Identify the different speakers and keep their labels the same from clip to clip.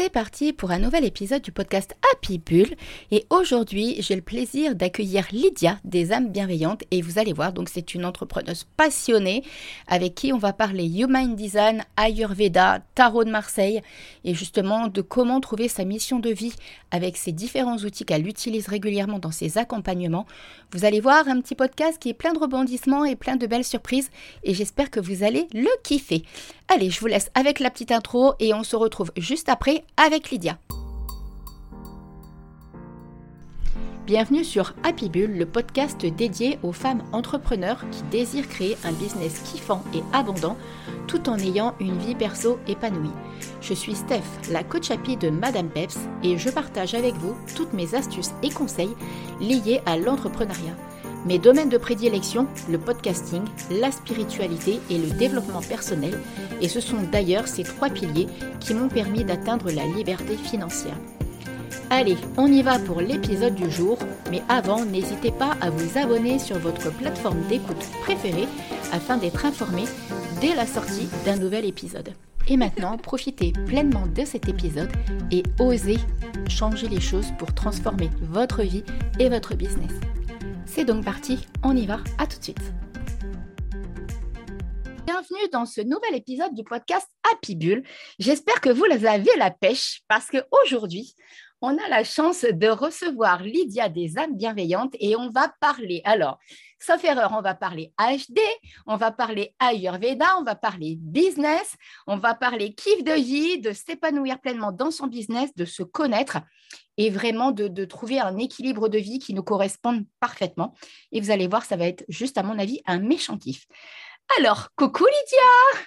Speaker 1: C'est parti pour un nouvel épisode du podcast Happy Bull. Et aujourd'hui, j'ai le plaisir d'accueillir Lydia des âmes bienveillantes. Et vous allez voir, donc c'est une entrepreneuse passionnée avec qui on va parler Human Design, Ayurveda, Tarot de Marseille et justement de comment trouver sa mission de vie avec ces différents outils qu'elle utilise régulièrement dans ses accompagnements. Vous allez voir un petit podcast qui est plein de rebondissements et plein de belles surprises. Et j'espère que vous allez le kiffer. Allez, je vous laisse avec la petite intro et on se retrouve juste après avec Lydia. Bienvenue sur Happy Bull, le podcast dédié aux femmes entrepreneurs qui désirent créer un business kiffant et abondant tout en ayant une vie perso épanouie. Je suis Steph, la coach happy de Madame Peps et je partage avec vous toutes mes astuces et conseils liés à l'entrepreneuriat. Mes domaines de prédilection, le podcasting, la spiritualité et le développement personnel, et ce sont d'ailleurs ces trois piliers qui m'ont permis d'atteindre la liberté financière. Allez, on y va pour l'épisode du jour, mais avant, n'hésitez pas à vous abonner sur votre plateforme d'écoute préférée afin d'être informé dès la sortie d'un nouvel épisode. Et maintenant, profitez pleinement de cet épisode et osez changer les choses pour transformer votre vie et votre business. C'est donc parti, on y va, à tout de suite. Bienvenue dans ce nouvel épisode du podcast Happy Bull. J'espère que vous avez la pêche parce qu'aujourd'hui, on a la chance de recevoir Lydia des âmes bienveillantes et on va parler. Alors, sauf erreur, on va parler HD, on va parler Ayurveda, on va parler business, on va parler kiff de vie, de s'épanouir pleinement dans son business, de se connaître et vraiment de, trouver un équilibre de vie qui nous corresponde parfaitement. Et vous allez voir, ça va être juste, à mon avis, un méchant kiff. Alors, coucou Lydia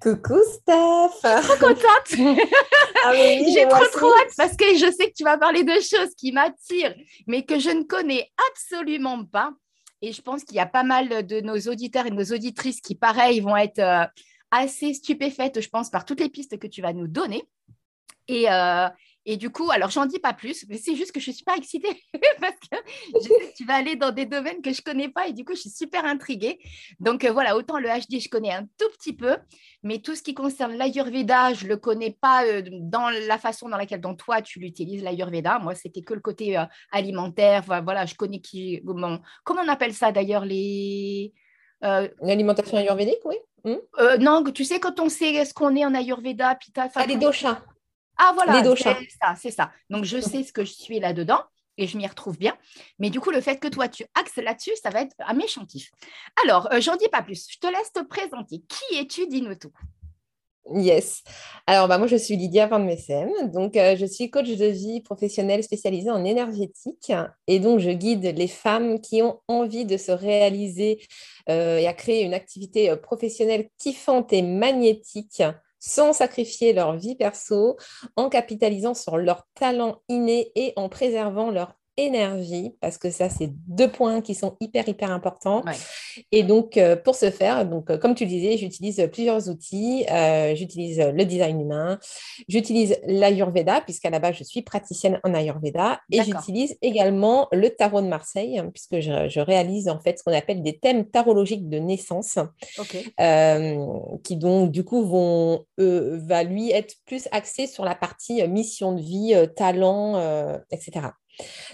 Speaker 2: Coucou Steph
Speaker 1: Trop contente ah J'ai trop trop hâte parce que je sais que tu vas parler de choses qui m'attirent, mais que je ne connais absolument pas. Et je pense qu'il y a pas mal de nos auditeurs et de nos auditrices qui, pareil, vont être euh, assez stupéfaites, je pense, par toutes les pistes que tu vas nous donner. Et, euh, et du coup, alors j'en dis pas plus, mais c'est juste que je suis pas excitée parce que je sais que tu vas aller dans des domaines que je connais pas et du coup, je suis super intriguée. Donc euh, voilà, autant le HD, je connais un tout petit peu, mais tout ce qui concerne l'Ayurveda, je le connais pas euh, dans la façon dans laquelle dans toi tu l'utilises l'Ayurveda. Moi, c'était que le côté euh, alimentaire. Voilà, je connais qui comment, comment on appelle ça d'ailleurs les
Speaker 2: L'alimentation ayurvédique, oui.
Speaker 1: Hmm? non, tu sais, quand on sait ce qu'on est en Ayurveda, Pitta.
Speaker 2: Ah, les doshas.
Speaker 1: Ah voilà, c'est ça, c'est ça. Donc je sais ce que je suis là-dedans et je m'y retrouve bien. Mais du coup, le fait que toi, tu axes là-dessus, ça va être un méchantif. Alors, euh, j'en dis pas plus. Je te laisse te présenter. Qui es-tu? Dis-nous tout.
Speaker 2: Yes. Alors, bah, moi, je suis Lydia Van Messem. Donc, euh, je suis coach de vie professionnelle spécialisée en énergétique. Et donc, je guide les femmes qui ont envie de se réaliser euh, et à créer une activité professionnelle kiffante et magnétique sans sacrifier leur vie perso, en capitalisant sur leurs talents innés et en préservant leur énergie, parce que ça, c'est deux points qui sont hyper, hyper importants. Et donc, euh, pour ce faire, donc, euh, comme tu disais, j'utilise plusieurs outils. Euh, j'utilise le design humain, j'utilise l'Ayurveda, puisqu'à la base, je suis praticienne en Ayurveda, et j'utilise également le tarot de Marseille, puisque je, réalise en fait ce qu'on appelle des thèmes tarologiques de naissance, qui donc, du coup, vont, va lui être plus axé sur la partie mission de vie, talent, etc.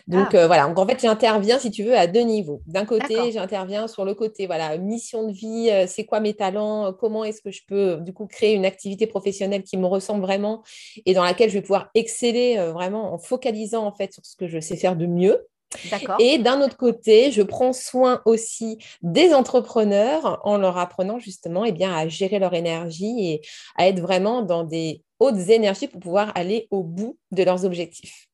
Speaker 2: Donc ah. euh, voilà, donc en fait, j'interviens, si tu veux, à deux niveaux. D'un côté, j'interviens sur le côté, voilà, mission de vie, euh, c'est quoi mes talents, euh, comment est-ce que je peux, du coup, créer une activité professionnelle qui me ressemble vraiment et dans laquelle je vais pouvoir exceller vraiment en focalisant, en fait, sur ce que je sais faire de mieux. Et d'un autre côté, je prends soin aussi des entrepreneurs en leur apprenant justement eh bien, à gérer leur énergie et à être vraiment dans des hautes énergies pour pouvoir aller au bout de leurs objectifs.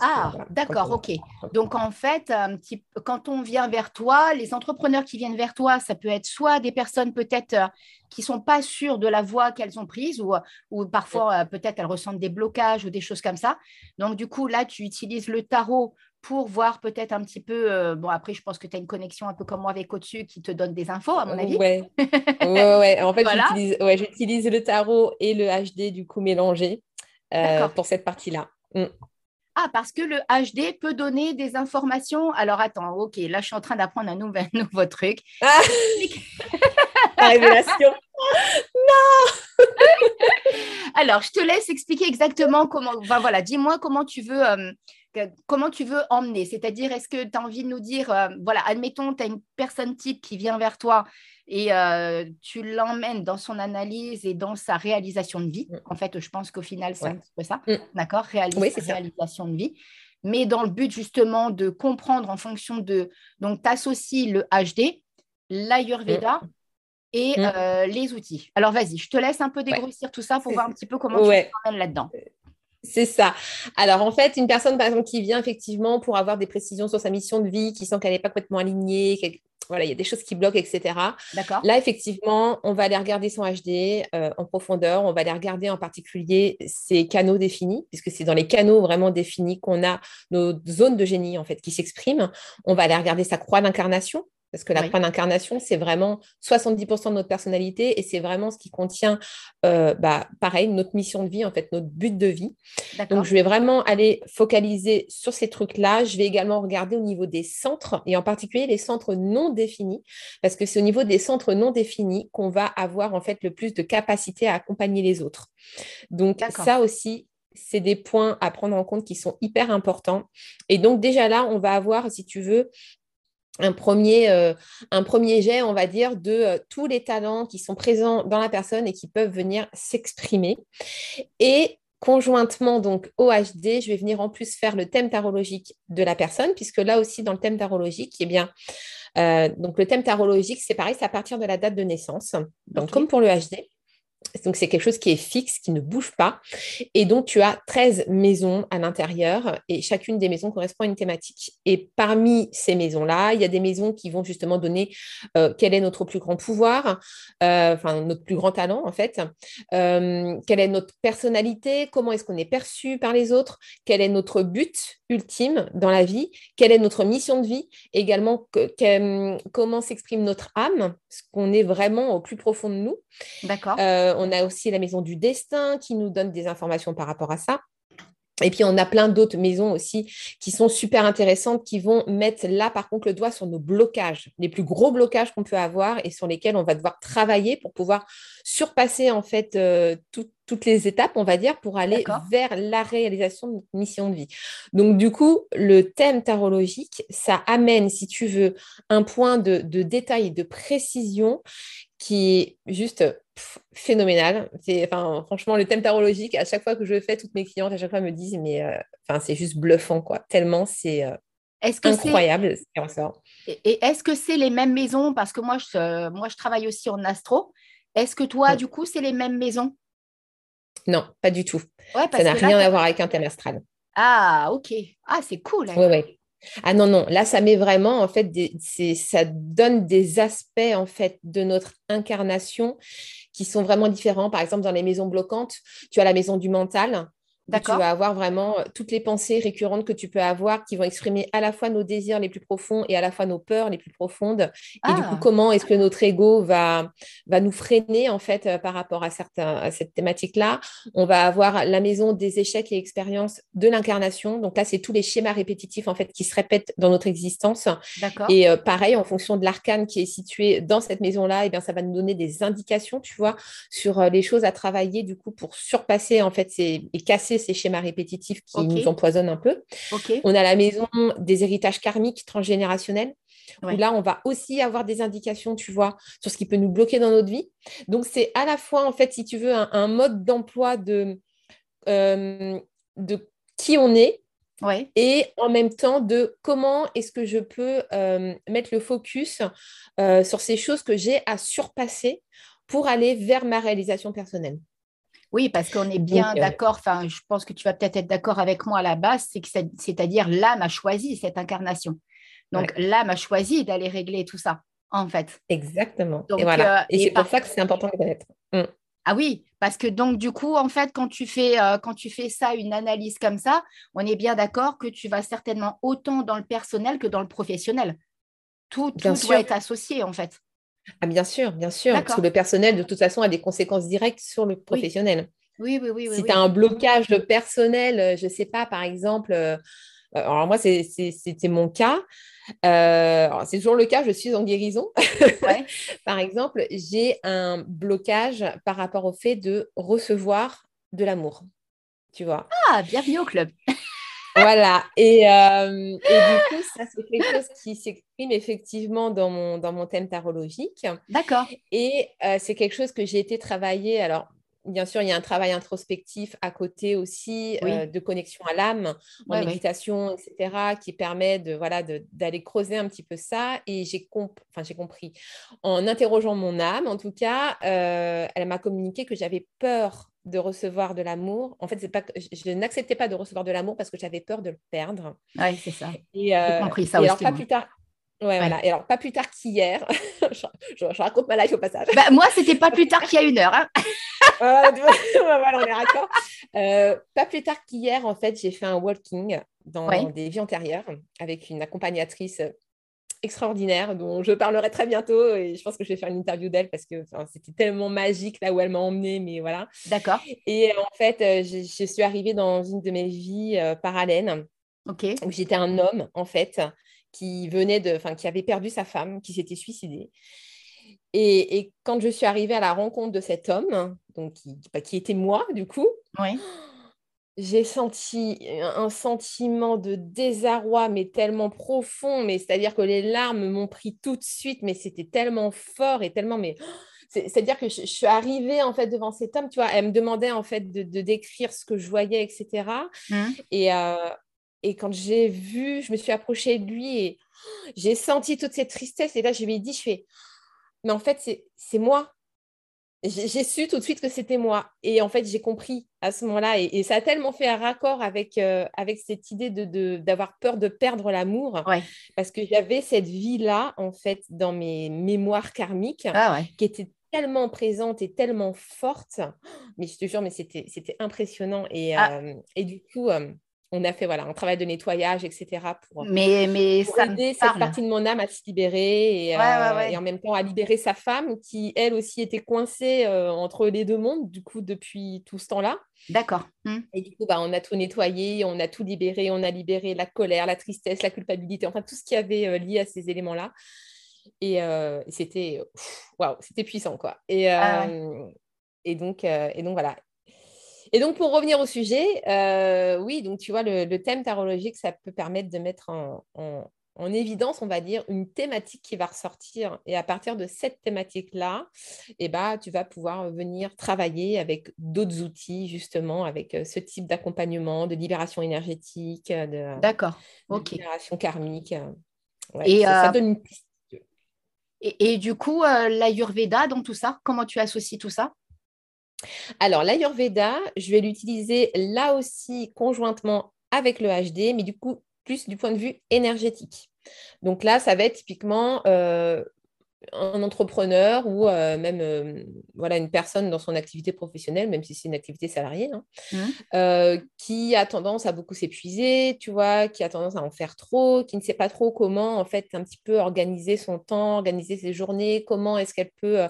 Speaker 1: Ah, d'accord, ok. Donc en fait, un petit, quand on vient vers toi, les entrepreneurs qui viennent vers toi, ça peut être soit des personnes peut-être euh, qui sont pas sûres de la voie qu'elles ont prise, ou, ou parfois euh, peut-être elles ressentent des blocages ou des choses comme ça. Donc du coup, là, tu utilises le tarot pour voir peut-être un petit peu. Euh, bon, après, je pense que tu as une connexion un peu comme moi avec au-dessus qui te donne des infos, à mon avis.
Speaker 2: Ouais, ouais, ouais. En fait, j'utilise le tarot et le HD du coup mélangé pour cette partie-là. Mm.
Speaker 1: Ah, parce que le HD peut donner des informations. Alors attends, ok, là je suis en train d'apprendre un nouveau, nouveau truc. Ah
Speaker 2: la révélation. non
Speaker 1: Alors, je te laisse expliquer exactement comment. Enfin, voilà, dis-moi comment tu veux. Euh, comment tu veux emmener? C'est-à-dire, est-ce que tu as envie de nous dire, euh, voilà, admettons, tu as une personne type qui vient vers toi et euh, tu l'emmènes dans son analyse et dans sa réalisation de vie. Mm. En fait, je pense qu'au final, c'est un petit peu ça. Mm. D'accord? Réalisation de vie. Mais dans le but justement de comprendre en fonction de. Donc, tu associes le HD, l'Ayurveda mm. et euh, les outils. Alors, vas-y, je te laisse un peu dégrossir tout ça pour voir un petit peu comment tu t'emmènes là-dedans.
Speaker 2: C'est ça. Alors, en fait, une personne, par exemple, qui vient effectivement pour avoir des précisions sur sa mission de vie, qui sent qu'elle n'est pas complètement alignée, voilà, il y a des choses qui bloquent, etc.
Speaker 1: D'accord.
Speaker 2: Là, effectivement, on va aller regarder son HD euh, en profondeur. On va aller regarder en particulier ses canaux définis, puisque c'est dans les canaux vraiment définis qu'on a nos zones de génie, en fait, qui s'expriment. On va aller regarder sa croix d'incarnation, parce que la croix d'incarnation, c'est vraiment 70% de notre personnalité et c'est vraiment ce qui contient, euh, bah, pareil, notre mission de vie, en fait, notre but de vie. Donc, je vais vraiment aller focaliser sur ces trucs-là. Je vais également regarder au niveau des centres et en particulier les centres non définis, parce que c'est au niveau des centres non définis qu'on va avoir, en fait, le plus de capacité à accompagner les autres. Donc, ça aussi, c'est des points à prendre en compte qui sont hyper importants. Et donc déjà là, on va avoir, si tu veux, un premier, euh, un premier jet, on va dire, de euh, tous les talents qui sont présents dans la personne et qui peuvent venir s'exprimer. Et conjointement donc au HD, je vais venir en plus faire le thème tarologique de la personne, puisque là aussi dans le thème tarologique, eh bien, euh, donc le thème tarologique, c'est pareil, c'est à partir de la date de naissance. Donc comme pour le HD. Donc, c'est quelque chose qui est fixe, qui ne bouge pas. Et donc, tu as 13 maisons à l'intérieur et chacune des maisons correspond à une thématique. Et parmi ces maisons-là, il y a des maisons qui vont justement donner euh, quel est notre plus grand pouvoir, euh, enfin, notre plus grand talent, en fait, euh, quelle est notre personnalité, comment est-ce qu'on est perçu par les autres, quel est notre but ultime dans la vie, quelle est notre mission de vie, également comment s'exprime notre âme, ce qu'on est vraiment au plus profond de nous.
Speaker 1: D'accord.
Speaker 2: Euh, on a aussi la maison du destin qui nous donne des informations par rapport à ça. Et puis, on a plein d'autres maisons aussi qui sont super intéressantes, qui vont mettre là, par contre, le doigt sur nos blocages, les plus gros blocages qu'on peut avoir et sur lesquels on va devoir travailler pour pouvoir surpasser, en fait, euh, toutes les étapes, on va dire, pour aller vers la réalisation de notre mission de vie. Donc, du coup, le thème tarologique, ça amène, si tu veux, un point de, de détail et de précision qui est juste phénoménal. C'est, enfin, franchement, le thème tarologique, à chaque fois que je le fais, toutes mes clientes à chaque fois me disent, mais euh, c'est juste bluffant, quoi. Tellement c'est euh, incroyable
Speaker 1: Et, est-ce que c'est les mêmes maisons? Parce que moi je, moi, je travaille aussi en astro. Est-ce que toi, du coup, c'est les mêmes maisons?
Speaker 2: Non, pas du tout. ça n'a rien à voir avec un thème astral.
Speaker 1: Ah, ok. Ah, c'est cool.
Speaker 2: Oui, oui. Ah non, non, là, ça met vraiment, en fait, ça donne des aspects, en fait, de notre incarnation qui sont vraiment différents. Par exemple, dans les maisons bloquantes, tu as la maison du mental, tu vas avoir vraiment euh, toutes les pensées récurrentes que tu peux avoir qui vont exprimer à la fois nos désirs les plus profonds et à la fois nos peurs les plus profondes. Et du coup, ah. comment est-ce que notre ego va, va nous freiner en fait euh, par rapport à, certains, à cette thématique-là? On va avoir la maison des échecs et expériences de l'incarnation. Donc là, c'est tous les schémas répétitifs en fait qui se répètent dans notre existence. Et euh, pareil, en fonction de l'arcane qui est situé dans cette maison-là, et eh bien ça va nous donner des indications, tu vois, sur les choses à travailler du coup pour surpasser en fait ces, et casser ces schémas répétitifs qui nous empoisonnent un peu. On a la maison des héritages karmiques transgénérationnels. Où là, on va aussi avoir des indications, tu vois, sur ce qui peut nous bloquer dans notre vie. Donc, c'est à la fois, en fait, si tu veux, un, mode d'emploi de, euh, de qui on est, Et en même temps, de comment est-ce que je peux euh, mettre le focus euh, sur ces choses que j'ai à surpasser pour aller vers ma réalisation personnelle.
Speaker 1: Oui, parce qu'on est bien euh, d'accord, enfin, je pense que tu vas peut-être être, d'accord avec moi à la base, c'est que c'est-à-dire l'âme a choisi cette incarnation. Donc l'âme a choisi d'aller régler tout ça, en fait.
Speaker 2: Exactement. et voilà. Euh, et, c'est pour ça que c'est important de connaître. Mm.
Speaker 1: Ah oui, parce que donc du coup, en fait, quand tu fais euh, quand tu fais ça, une analyse comme ça, on est bien d'accord que tu vas certainement autant dans le personnel que dans le professionnel. Tout, tout doit être associé, en fait.
Speaker 2: Ah, bien sûr, bien sûr. Parce que le personnel, de toute façon, a des conséquences directes sur le professionnel.
Speaker 1: Oui, oui, oui.
Speaker 2: si tu as un blocage personnel, euh, je ne sais pas, par exemple, euh, alors moi, c'était mon cas. c'est toujours le cas, je suis en guérison. par exemple, j'ai un blocage par rapport au fait de recevoir de l'amour. Tu vois?
Speaker 1: Ah, bienvenue au club.
Speaker 2: Voilà. Et, et, du coup, ça, c'est quelque chose qui s'exprime effectivement dans mon, dans mon thème tarologique.
Speaker 1: D'accord.
Speaker 2: Et c'est quelque chose que j'ai été travailler. Alors, bien sûr, il y a un travail introspectif à côté aussi euh, de connexion à l'âme, en méditation, etc., qui permet de voilà d'aller creuser un petit peu ça. Et j'ai compris, en interrogeant mon âme, en tout cas, euh, elle m'a communiqué que j'avais peur de recevoir de l'amour. En fait, c'est pas je n'acceptais pas de recevoir de l'amour parce que j'avais peur de le perdre.
Speaker 1: Oui, c'est ça.
Speaker 2: Et, euh, compris ça aussi. Alors, pas plus tard, Ouais, voilà. Et alors, pas plus tard qu'hier, je, raconte ma life au passage.
Speaker 1: Bah, moi, c'était pas plus tard qu'il y a une heure. Hein.
Speaker 2: voilà, on est d'accord. Euh, pas plus tard qu'hier, en fait, j'ai fait un walking dans des vies antérieures avec une accompagnatrice extraordinaire dont je parlerai très bientôt et je pense que je vais faire une interview d'elle parce que c'était tellement magique là où elle m'a emmenée, mais voilà.
Speaker 1: D'accord.
Speaker 2: Et en fait, euh, je, je, suis arrivée dans une de mes vies euh, parallèles.
Speaker 1: Ok.
Speaker 2: Où j'étais un homme, en fait, qui venait de, enfin, qui avait perdu sa femme, qui s'était suicidé. Et, quand je suis arrivée à la rencontre de cet homme, donc qui, bah, qui était moi du coup, j'ai senti un sentiment de désarroi, mais tellement profond, mais c'est-à-dire que les larmes m'ont pris tout de suite, mais c'était tellement fort et tellement, mais c'est-à-dire que je, suis arrivée en fait devant cet homme, tu vois, elle me demandait en fait de, décrire ce que je voyais, etc. Et, et quand j'ai vu, je me suis approchée de lui et j'ai senti toute cette tristesse. Et là, je lui ai dit, je fais, mais en fait, c'est moi. J'ai su tout de suite que c'était moi. Et en fait, j'ai compris à ce moment-là. Et, ça a tellement fait un raccord avec, euh, avec cette idée d'avoir de, peur de perdre l'amour. Parce que j'avais cette vie-là, en fait, dans mes mémoires karmiques,
Speaker 1: ah
Speaker 2: qui était tellement présente et tellement forte. Mais je te jure, mais c'était impressionnant. Et, ah. euh, et du coup, euh, on a fait voilà, un travail de nettoyage, etc. pour,
Speaker 1: mais, mais ça
Speaker 2: aider cette partie de mon âme à se libérer euh, et, en même temps à libérer sa femme qui, elle aussi, était coincée euh, entre les deux mondes, du coup, depuis tout ce temps-là.
Speaker 1: D'accord.
Speaker 2: Mmh. Et du coup, bah, on a tout nettoyé, on a tout libéré, on a libéré la colère, la tristesse, la culpabilité, enfin tout ce qui avait euh, lié à ces éléments-là. Et c'était waouh, c'était puissant, quoi. Et, ah et, donc, et donc, voilà. Et donc, pour revenir au sujet, euh, oui, donc tu vois, le, thème tarologique, ça peut permettre de mettre en, évidence, on va dire, une thématique qui va ressortir. Et à partir de cette thématique-là, eh ben, tu vas pouvoir venir travailler avec d'autres outils, justement, avec euh, ce type d'accompagnement, de libération énergétique, de,
Speaker 1: D'accord.
Speaker 2: libération karmique. et ça,
Speaker 1: euh, donne une piste. Et, et, du coup, l'Ayurveda, dans tout ça, comment tu associes tout ça?
Speaker 2: Alors, l'Ayurveda, je vais l'utiliser là aussi conjointement avec le HD, mais du coup, plus du point de vue énergétique. Donc là, ça va être typiquement euh, un entrepreneur ou euh, même euh, voilà, une personne dans son activité professionnelle, même si c'est une activité salariée, hein, mmh. qui a tendance à beaucoup s'épuiser, tu vois, qui a tendance à en faire trop, qui ne sait pas trop comment, en fait, un petit peu organiser son temps, organiser ses journées, comment est-ce qu'elle peut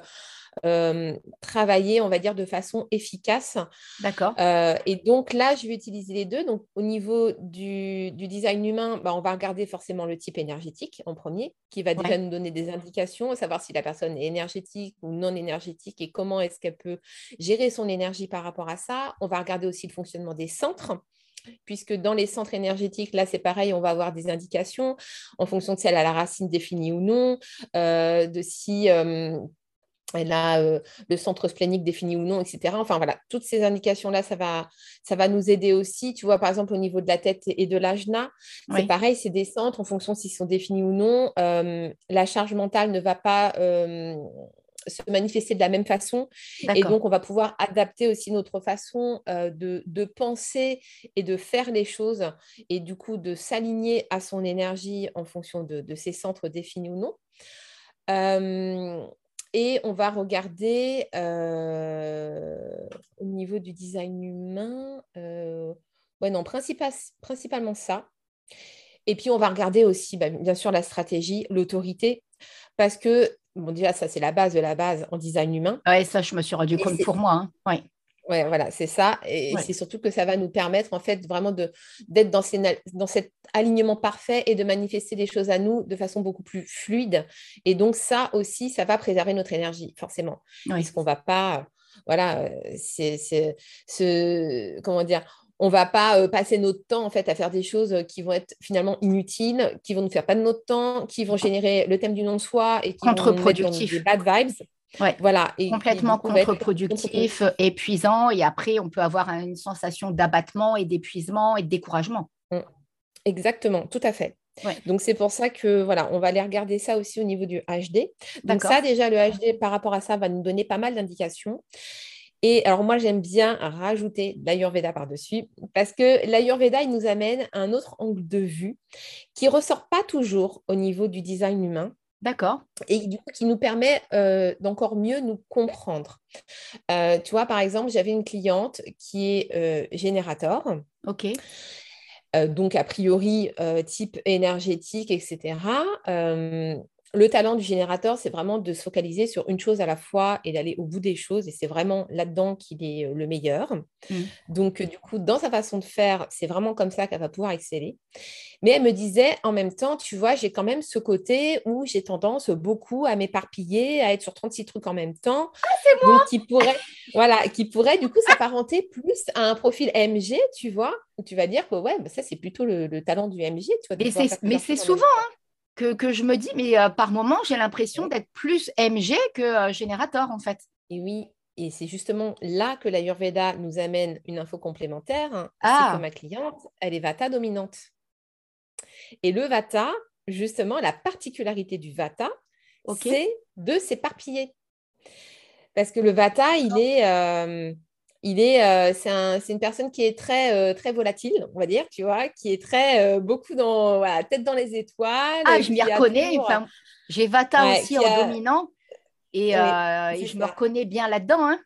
Speaker 2: euh, travailler, on va dire, de façon efficace.
Speaker 1: D'accord.
Speaker 2: Euh, et donc là, je vais utiliser les deux. Donc au niveau du, design humain, bah, on va regarder forcément le type énergétique en premier, qui va déjà nous donner des indications, savoir si la personne est énergétique ou non énergétique et comment est-ce qu'elle peut gérer son énergie par rapport à ça. On va regarder aussi le fonctionnement des centres puisque dans les centres énergétiques, là, c'est pareil, on va avoir des indications en fonction de si elle a la racine définie ou non, euh, de si elle a euh, le centre splénique défini ou non, etc. Enfin voilà, toutes ces indications-là, ça va, ça va nous aider aussi. Tu vois, par exemple, au niveau de la tête et de l'ajna, c'est pareil, c'est des centres en fonction s'ils sont définis ou non. Euh, la charge mentale ne va pas euh, se manifester de la même façon. Et donc, on va pouvoir adapter aussi notre façon de, penser et de faire les choses et du coup de s'aligner à son énergie en fonction de, de ces centres définis ou non. Et on va regarder euh, au niveau du design humain, euh, ouais, non, principalement ça. Et puis on va regarder aussi, bah, bien sûr, la stratégie, l'autorité, parce que, bon, déjà, ça, c'est la base de la base en design humain.
Speaker 1: Oui, ça, je me suis rendu compte pour moi. Hein.
Speaker 2: Ouais, voilà, c'est ça. Et c'est surtout que ça va nous permettre, en fait, vraiment d'être dans, dans cet alignement parfait et de manifester les choses à nous de façon beaucoup plus fluide. Et donc, ça aussi, ça va préserver notre énergie, forcément. Parce qu'on ne va pas, voilà, c'est ce, comment dire, on va pas euh, passer notre temps en fait à faire des choses qui vont être finalement inutiles, qui vont nous faire pas de notre temps, qui vont générer le thème du nom de soi et qui vont nous mettre dans des bad vibes.
Speaker 1: Voilà. Et, Complètement contre-productif, épuisant, et après, on peut avoir une sensation d'abattement et d'épuisement et de découragement. Mm.
Speaker 2: Exactement, tout à fait. Donc c'est pour ça que voilà, on va aller regarder ça aussi au niveau du HD. Donc ça déjà le HD par rapport à ça va nous donner pas mal d'indications. Et alors moi j'aime bien rajouter l'Ayurveda par-dessus parce que l'Ayurveda il nous amène un autre angle de vue qui ressort pas toujours au niveau du design humain.
Speaker 1: D'accord.
Speaker 2: Et du coup, qui nous permet euh, d'encore mieux nous comprendre. Euh, tu vois, par exemple, j'avais une cliente qui est euh, générateur.
Speaker 1: OK.
Speaker 2: donc, a priori, type énergétique, etc le talent du générateur, c'est vraiment de se focaliser sur une chose à la fois et d'aller au bout des choses. Et c'est vraiment là-dedans qu'il est euh, le meilleur. Mmh. Donc, euh, du coup, dans sa façon de faire, c'est vraiment comme ça qu'elle va pouvoir exceller. Mais elle me disait, en même temps, tu vois, j'ai quand même ce côté où j'ai tendance beaucoup à m'éparpiller, à être sur 36 trucs en même temps.
Speaker 1: Ah, c'est moi
Speaker 2: Donc, qui pourrait, voilà, qui pourrait du coup s'apparenter plus à un profil MG, tu vois, où tu vas dire que ouais, bah, ça, c'est plutôt le, talent du MG. Tu
Speaker 1: vois, mais c'est souvent, hein que, je me dis, mais euh, par moment, j'ai l'impression d'être plus MG que euh, générateur, en fait.
Speaker 2: Et oui, et c'est justement là que l'Ayurveda nous amène une info complémentaire. Hein.
Speaker 1: Ah.
Speaker 2: C'est que ma cliente, elle est Vata dominante. Et le Vata, justement, la particularité du Vata, c'est de s'éparpiller. Parce que le Vata, il est, euh, il est, euh, c'est une personne qui est très, euh, très volatile, on va dire, tu vois, qui est très, euh, beaucoup dans, voilà, tête dans les étoiles.
Speaker 1: Ah, je m'y reconnais. J'ai Vata aussi en dominant et, je me reconnais bien là-dedans. Hein.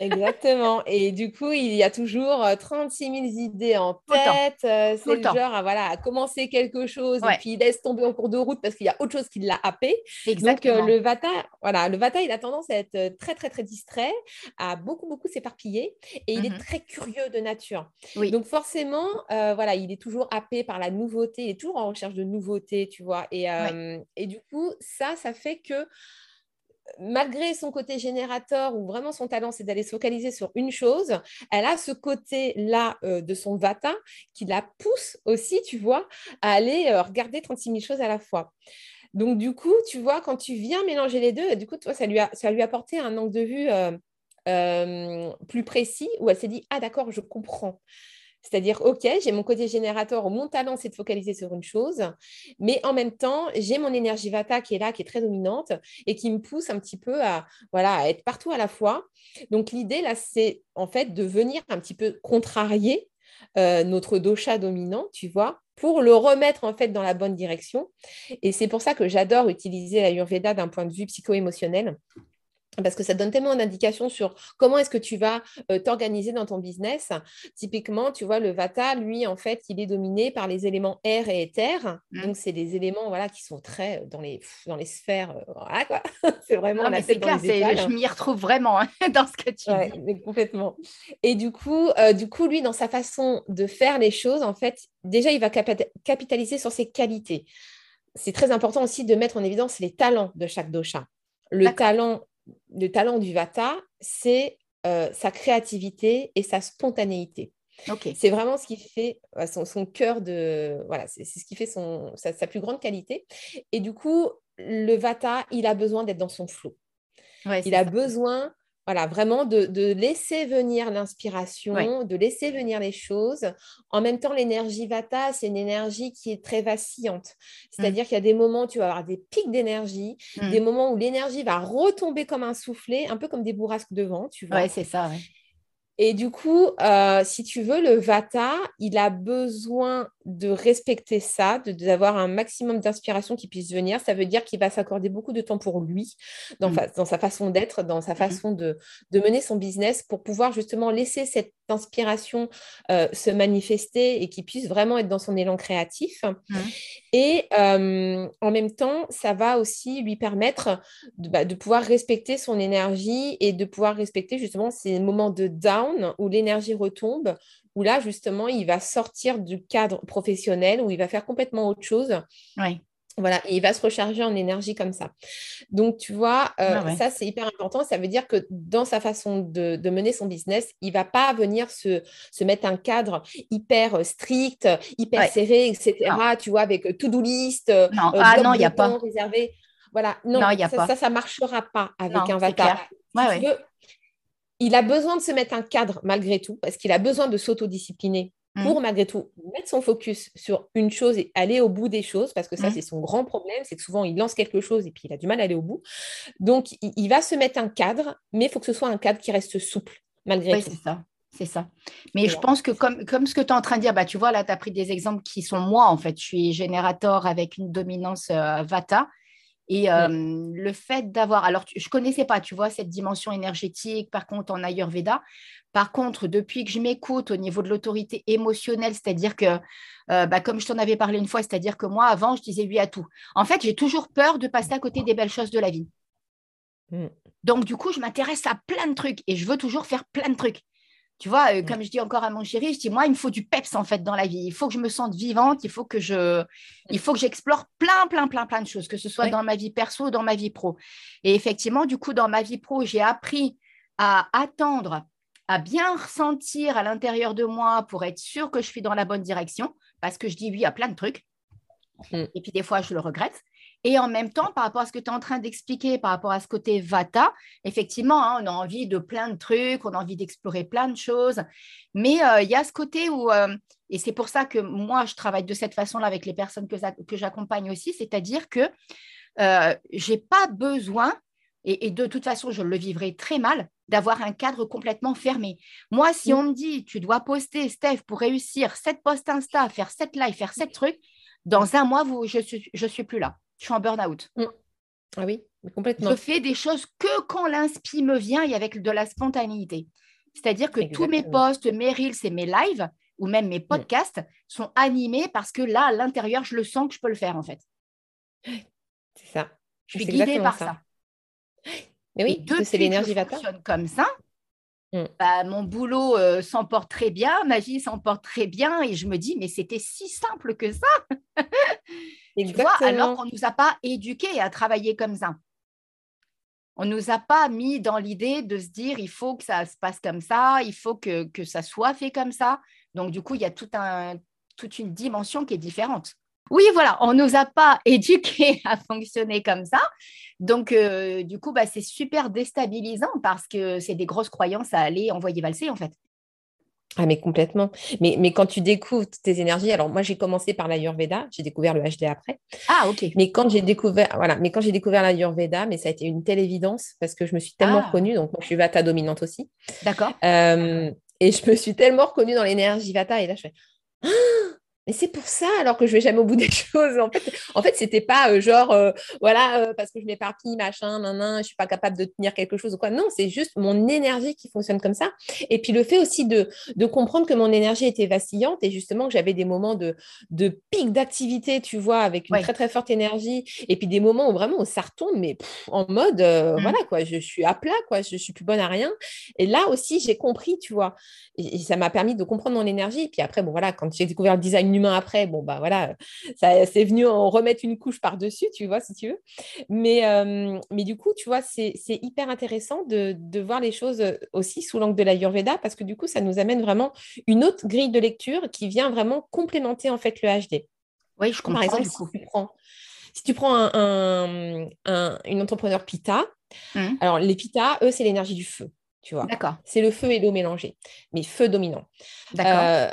Speaker 2: Exactement. Et du coup, il y a toujours 36 000 idées en tête. C'est le, genre à, voilà, à commencer quelque chose et puis il laisse tomber en cours de route parce qu'il y a autre chose qui l'a happé. Exactement. Donc, le Vata, voilà, le Vata, il a tendance à être très, très, très distrait, à beaucoup, beaucoup s'éparpiller et il est mmh très curieux de nature. Donc, forcément, voilà, il est toujours happé par la nouveauté, il est toujours en recherche de nouveautés, tu vois. Et, et du coup, ça, ça fait que malgré son côté générateur ou vraiment son talent, c'est d'aller se focaliser sur une chose, elle a ce côté-là euh, de son vata qui la pousse aussi, tu vois, à aller euh, regarder 36 000 choses à la fois. Donc, du coup, tu vois, quand tu viens mélanger les deux, du coup, toi, ça lui a, ça lui a apporté un angle de vue euh, plus précis où elle s'est dit, ah d'accord, je comprends. C'est-à-dire, OK, j'ai mon côté générateur, mon talent, c'est de focaliser sur une chose, mais en même temps, j'ai mon énergie Vata qui est là, qui est très dominante et qui me pousse un petit peu à, voilà, être partout à la fois. Donc, l'idée, là, c'est en fait de venir un petit peu contrarier euh, notre dosha dominant, tu vois, pour le remettre en fait dans la bonne direction. Et c'est pour ça que j'adore utiliser la l'Ayurveda d'un point de vue psycho-émotionnel parce que ça donne tellement d'indications sur comment est-ce que tu vas euh, t'organiser dans ton business. Typiquement, tu vois, le Vata, lui, en fait, il est dominé par les éléments air et éther. Mmh. Donc, c'est des éléments voilà, qui sont très euh, dans les, dans les sphères. Euh, voilà, quoi. c'est vraiment
Speaker 1: la tête dans les Je m'y retrouve vraiment hein, dans ce que tu dis.
Speaker 2: Mais complètement. Et du coup, du coup, lui, dans sa façon de faire les choses, en fait, déjà, il va capitaliser sur ses qualités. C'est très important aussi de mettre en évidence les talents de chaque dosha. Le talent le talent du Vata, c'est euh, sa créativité et sa spontanéité. C'est vraiment ce qui fait euh, son, cœur de. Voilà, c'est ce qui fait son, sa, plus grande qualité. Et du coup, le Vata, il a besoin d'être dans son flot. il a besoin voilà, vraiment de, laisser venir l'inspiration, de laisser venir les choses. En même temps, l'énergie Vata, c'est une énergie qui est très vacillante. C'est-à-dire mmh. qu'il y a des moments où tu vas avoir des pics d'énergie, mmh. des moments où l'énergie va retomber comme un soufflet, un peu comme des bourrasques de vent, tu vois.
Speaker 1: Ouais, c'est ça.
Speaker 2: Et du coup, euh, si tu veux, le Vata, il a besoin de respecter ça, d'avoir un maximum d'inspiration qui puisse venir. Ça veut dire qu'il va s'accorder beaucoup de temps pour lui, dans, mmh. dans sa façon d'être, dans sa mmh façon de, de, mener son business, pour pouvoir justement laisser cette inspiration euh, se manifester et qu'il puisse vraiment être dans son élan créatif. Mmh. Et euh, en même temps, ça va aussi lui permettre de, bah, de, pouvoir respecter son énergie et de pouvoir respecter justement ces moments de down où l'énergie retombe, où là, justement, il va sortir du cadre professionnel, où il va faire complètement autre chose.
Speaker 1: Oui.
Speaker 2: Voilà, et il va se recharger en énergie comme ça. Donc, tu vois, euh, ça, c'est hyper important. Ça veut dire que dans sa façon de, mener son business, il ne va pas venir se, mettre un cadre hyper strict, hyper serré, etc. Tu vois, avec to-do list,
Speaker 1: non. Euh, ah, non, il n'y a pas.
Speaker 2: Réservé. Voilà, non, ça, ça, ne marchera pas avec un vatar. Il a besoin de se mettre un cadre malgré tout, parce qu'il a besoin de s'autodiscipliner Mmh. pour malgré tout mettre son focus sur une chose et aller au bout des choses, parce que ça, mmh. c'est son grand problème, c'est que souvent, il lance quelque chose et puis il a du mal à aller au bout. Donc, il, va se mettre un cadre, mais il faut que ce soit un cadre qui reste souple, malgré oui,
Speaker 1: tout. c'est ça. C'est ça. Mais je pense que comme, comme ce que tu es en train de dire, bah, tu vois, là, tu as pris des exemples qui sont moi, en fait. Je suis générateur avec une dominance euh, Vata. Et euh, le fait d'avoir, alors je ne connaissais pas, tu vois, cette dimension énergétique, par contre, en Ayurveda, par contre, depuis que je m'écoute au niveau de l'autorité émotionnelle, c'est-à-dire que, euh, bah, comme je t'en avais parlé une fois, c'est-à-dire que moi, avant, je disais oui à tout. En fait, j'ai toujours peur de passer à côté des belles choses de la vie. Mm. Donc, du coup, je m'intéresse à plein de trucs et je veux toujours faire plein de trucs. Tu vois, euh, mm. comme je dis encore à mon chéri, je dis moi, il me faut du peps en fait dans la vie. Il faut que je me sente vivante. Il faut que je, il faut que j'explore plein, plein, plein, plein de choses, que ce soit dans ma vie perso ou dans ma vie pro. Et effectivement, du coup, dans ma vie pro, j'ai appris à attendre à bien ressentir à l'intérieur de moi pour être sûr que je suis dans la bonne direction, parce que je dis oui à plein de trucs. Mm. Et puis des fois, je le regrette. Et en même temps, par rapport à ce que tu es en train d'expliquer, par rapport à ce côté Vata, effectivement, hein, on a envie de plein de trucs, on a envie d'explorer plein de choses. Mais euh, il y a ce côté où, euh, et c'est pour ça que moi, je travaille de cette façon-là avec les personnes que, que j'accompagne aussi, c'est-à-dire que euh, je n'ai pas besoin et, de toute façon, je le vivrai très mal d'avoir un cadre complètement fermé. Moi, si mm. on me dit, tu dois poster, Steph, pour réussir sept posts Insta, faire sept lives, faire sept trucs, dans un mois, vous, je ne suis, je suis plus là. Je suis en burn-out. Mm.
Speaker 2: Ah oui, complètement.
Speaker 1: Je fais des choses que quand l'inspi me vient et avec de la spontanéité. C'est-à-dire que tous mes posts, mes reels et mes lives, ou même mes mm. podcasts, sont animés parce que là, à l'intérieur, je le sens que je peux le faire, en fait.
Speaker 2: C'est ça.
Speaker 1: Je suis guidée par ça.
Speaker 2: Mais oui, c'est l'énergie Vata.
Speaker 1: comme ça. Mm. Bah, mon boulot euh, s'emporte très bien, ma vie s'emporte très bien, et je me dis, mais c'était si simple que ça. tu vois, alors qu'on ne nous a pas éduqués à travailler comme ça. On ne nous a pas mis dans l'idée de se dire, il faut que ça se passe comme ça, il faut que, que ça soit fait comme ça. Donc, du coup, il y a tout un, toute une dimension qui est différente. Oui, voilà, on ne nous a pas éduqués à fonctionner comme ça. Donc, euh, du coup, bah, c'est super déstabilisant parce que c'est des grosses croyances à aller envoyer valser, en fait.
Speaker 2: Ah, mais complètement. Mais, mais quand tu découvres tes énergies, alors moi, j'ai commencé par l'Ayurveda, j'ai découvert le HD après.
Speaker 1: Ah, ok.
Speaker 2: Mais quand j'ai découvert, voilà, mais quand j'ai découvert l'Ayurveda, mais ça a été une telle évidence parce que je me suis tellement ah. reconnue, donc moi, je suis Vata dominante aussi.
Speaker 1: D'accord.
Speaker 2: Euh, et je me suis tellement reconnue dans l'énergie Vata, et là, je fais, ah mais c'est pour ça alors que je vais jamais au bout des choses. En fait, en fait, c'était pas euh, genre euh, voilà euh, parce que je m'éparpille machin, nan, nan, je suis pas capable de tenir quelque chose ou quoi. Non, c'est juste mon énergie qui fonctionne comme ça. Et puis le fait aussi de, de comprendre que mon énergie était vacillante et justement que j'avais des moments de, de pic d'activité, tu vois, avec une très très forte énergie, et puis des moments où vraiment ça retombe, mais en mode mmh. voilà quoi, je, suis à plat quoi, je, suis plus bonne à rien. Et là aussi j'ai compris, tu vois, et, et ça m'a permis de comprendre mon énergie. Et puis après bon voilà, quand j'ai découvert le design humain après, bon, bah voilà, ça c'est venu en remettre une couche par-dessus, tu vois, si tu veux. Mais, euh, mais du coup, tu vois, c'est hyper intéressant de, de, voir les choses aussi sous l'angle de la l'Ayurveda parce que du coup, ça nous amène vraiment une autre grille de lecture qui vient vraiment complémenter en fait le HD.
Speaker 1: Oui, je comprends.
Speaker 2: Par exemple, si tu prends, si tu prends un, un, une entrepreneur Pita, mmh. alors les Pita, eux, c'est l'énergie du feu. Tu vois.
Speaker 1: D'accord.
Speaker 2: C'est le feu et l'eau mélangés, mais feu dominant.
Speaker 1: D'accord. Euh,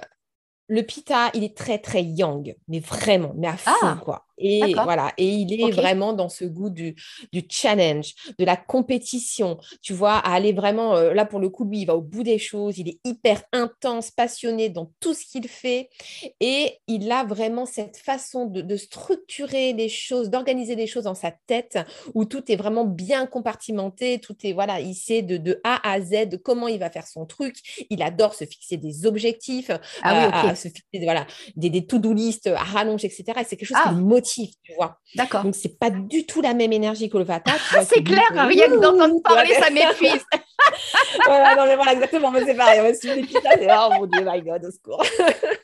Speaker 2: le pita, il est très, très yang, mais vraiment, mais à fond, ah. quoi. Et voilà, et il est vraiment dans ce goût du, du, challenge, de la compétition. Tu vois, à aller vraiment, euh, là pour le coup, lui, il va au bout des choses, il est hyper intense, passionné dans tout ce qu'il fait. Et il a vraiment cette façon de, structurer les choses, d'organiser les choses dans sa tête, où tout est vraiment bien compartimenté, tout est, voilà, il sait de, de A à Z de comment il va faire son truc. Il adore se fixer des objectifs, ah euh, se fixer voilà, des, des to-do list à rallonge, etc. Et c'est quelque chose qui ah. le motive, tu vois.
Speaker 1: D'accord.
Speaker 2: Donc, c'est pas du tout la même énergie que le Vata.
Speaker 1: Ah, c'est clair, rien que d'entendre parler, ça m'épuise.
Speaker 2: voilà, non, mais voilà, exactement, mais c'est pareil. Moi, si je c'est oh mon Dieu, my God, au secours.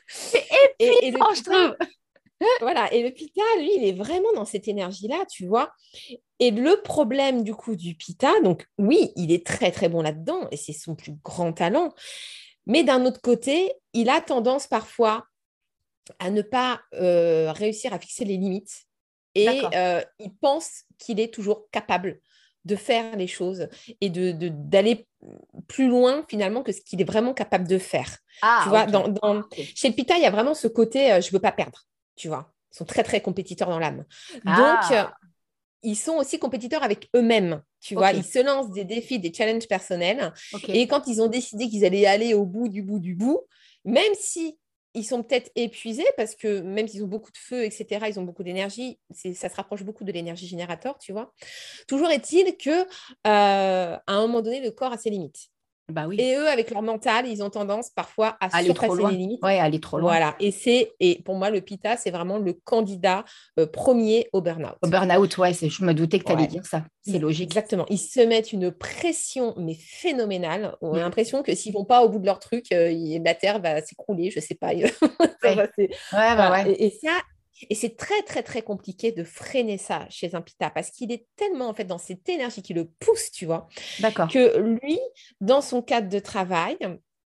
Speaker 1: c'est épuisant, je trouve.
Speaker 2: Voilà, et le Pita, lui, il est vraiment dans cette énergie-là, tu vois. Et le problème du coup du Pita, donc oui, il est très très bon là-dedans et c'est son plus grand talent. Mais d'un autre côté, il a tendance parfois à ne pas euh, réussir à fixer les limites et euh, il pense qu'il est toujours capable de faire les choses et de, d'aller plus loin finalement que ce qu'il est vraiment capable de faire. Ah, tu vois, dans, chez le Pita, il y a vraiment ce côté euh, je ne veux pas perdre, tu vois. Ils sont très très compétiteurs dans l'âme. Donc ah. ils sont aussi compétiteurs avec eux-mêmes, tu vois. Ils se lancent des défis, des challenges personnels. Et quand ils ont décidé qu'ils allaient aller au bout du bout du bout, même si ils sont peut-être épuisés parce que même s'ils ont beaucoup de feu, etc., ils ont beaucoup d'énergie, ça se rapproche beaucoup de l'énergie générateur, tu vois. Toujours est-il que euh, à un moment donné, le corps a ses limites.
Speaker 1: Bah oui.
Speaker 2: Et eux, avec leur mental, ils ont tendance parfois à aller surpasser
Speaker 1: trop loin.
Speaker 2: les limites.
Speaker 1: Ouais, aller trop loin.
Speaker 2: Voilà. Et c'est et pour moi, le Pita, c'est vraiment le candidat euh, premier au burn-out.
Speaker 1: Au burn-out, ouais. Je me doutais que tu allais dire ça. C'est logique.
Speaker 2: Exactement. Ils se mettent une pression, mais phénoménale. On a mm. l'impression que s'ils vont pas au bout de leur truc, euh, la terre va s'écrouler. Je sais pas. ouais.
Speaker 1: ouais, bah ouais.
Speaker 2: Et, et ça, et c'est très, très, très compliqué de freiner ça chez un pita parce qu'il est tellement, en fait, dans cette énergie qui le pousse, tu vois, que lui, dans son cadre de travail,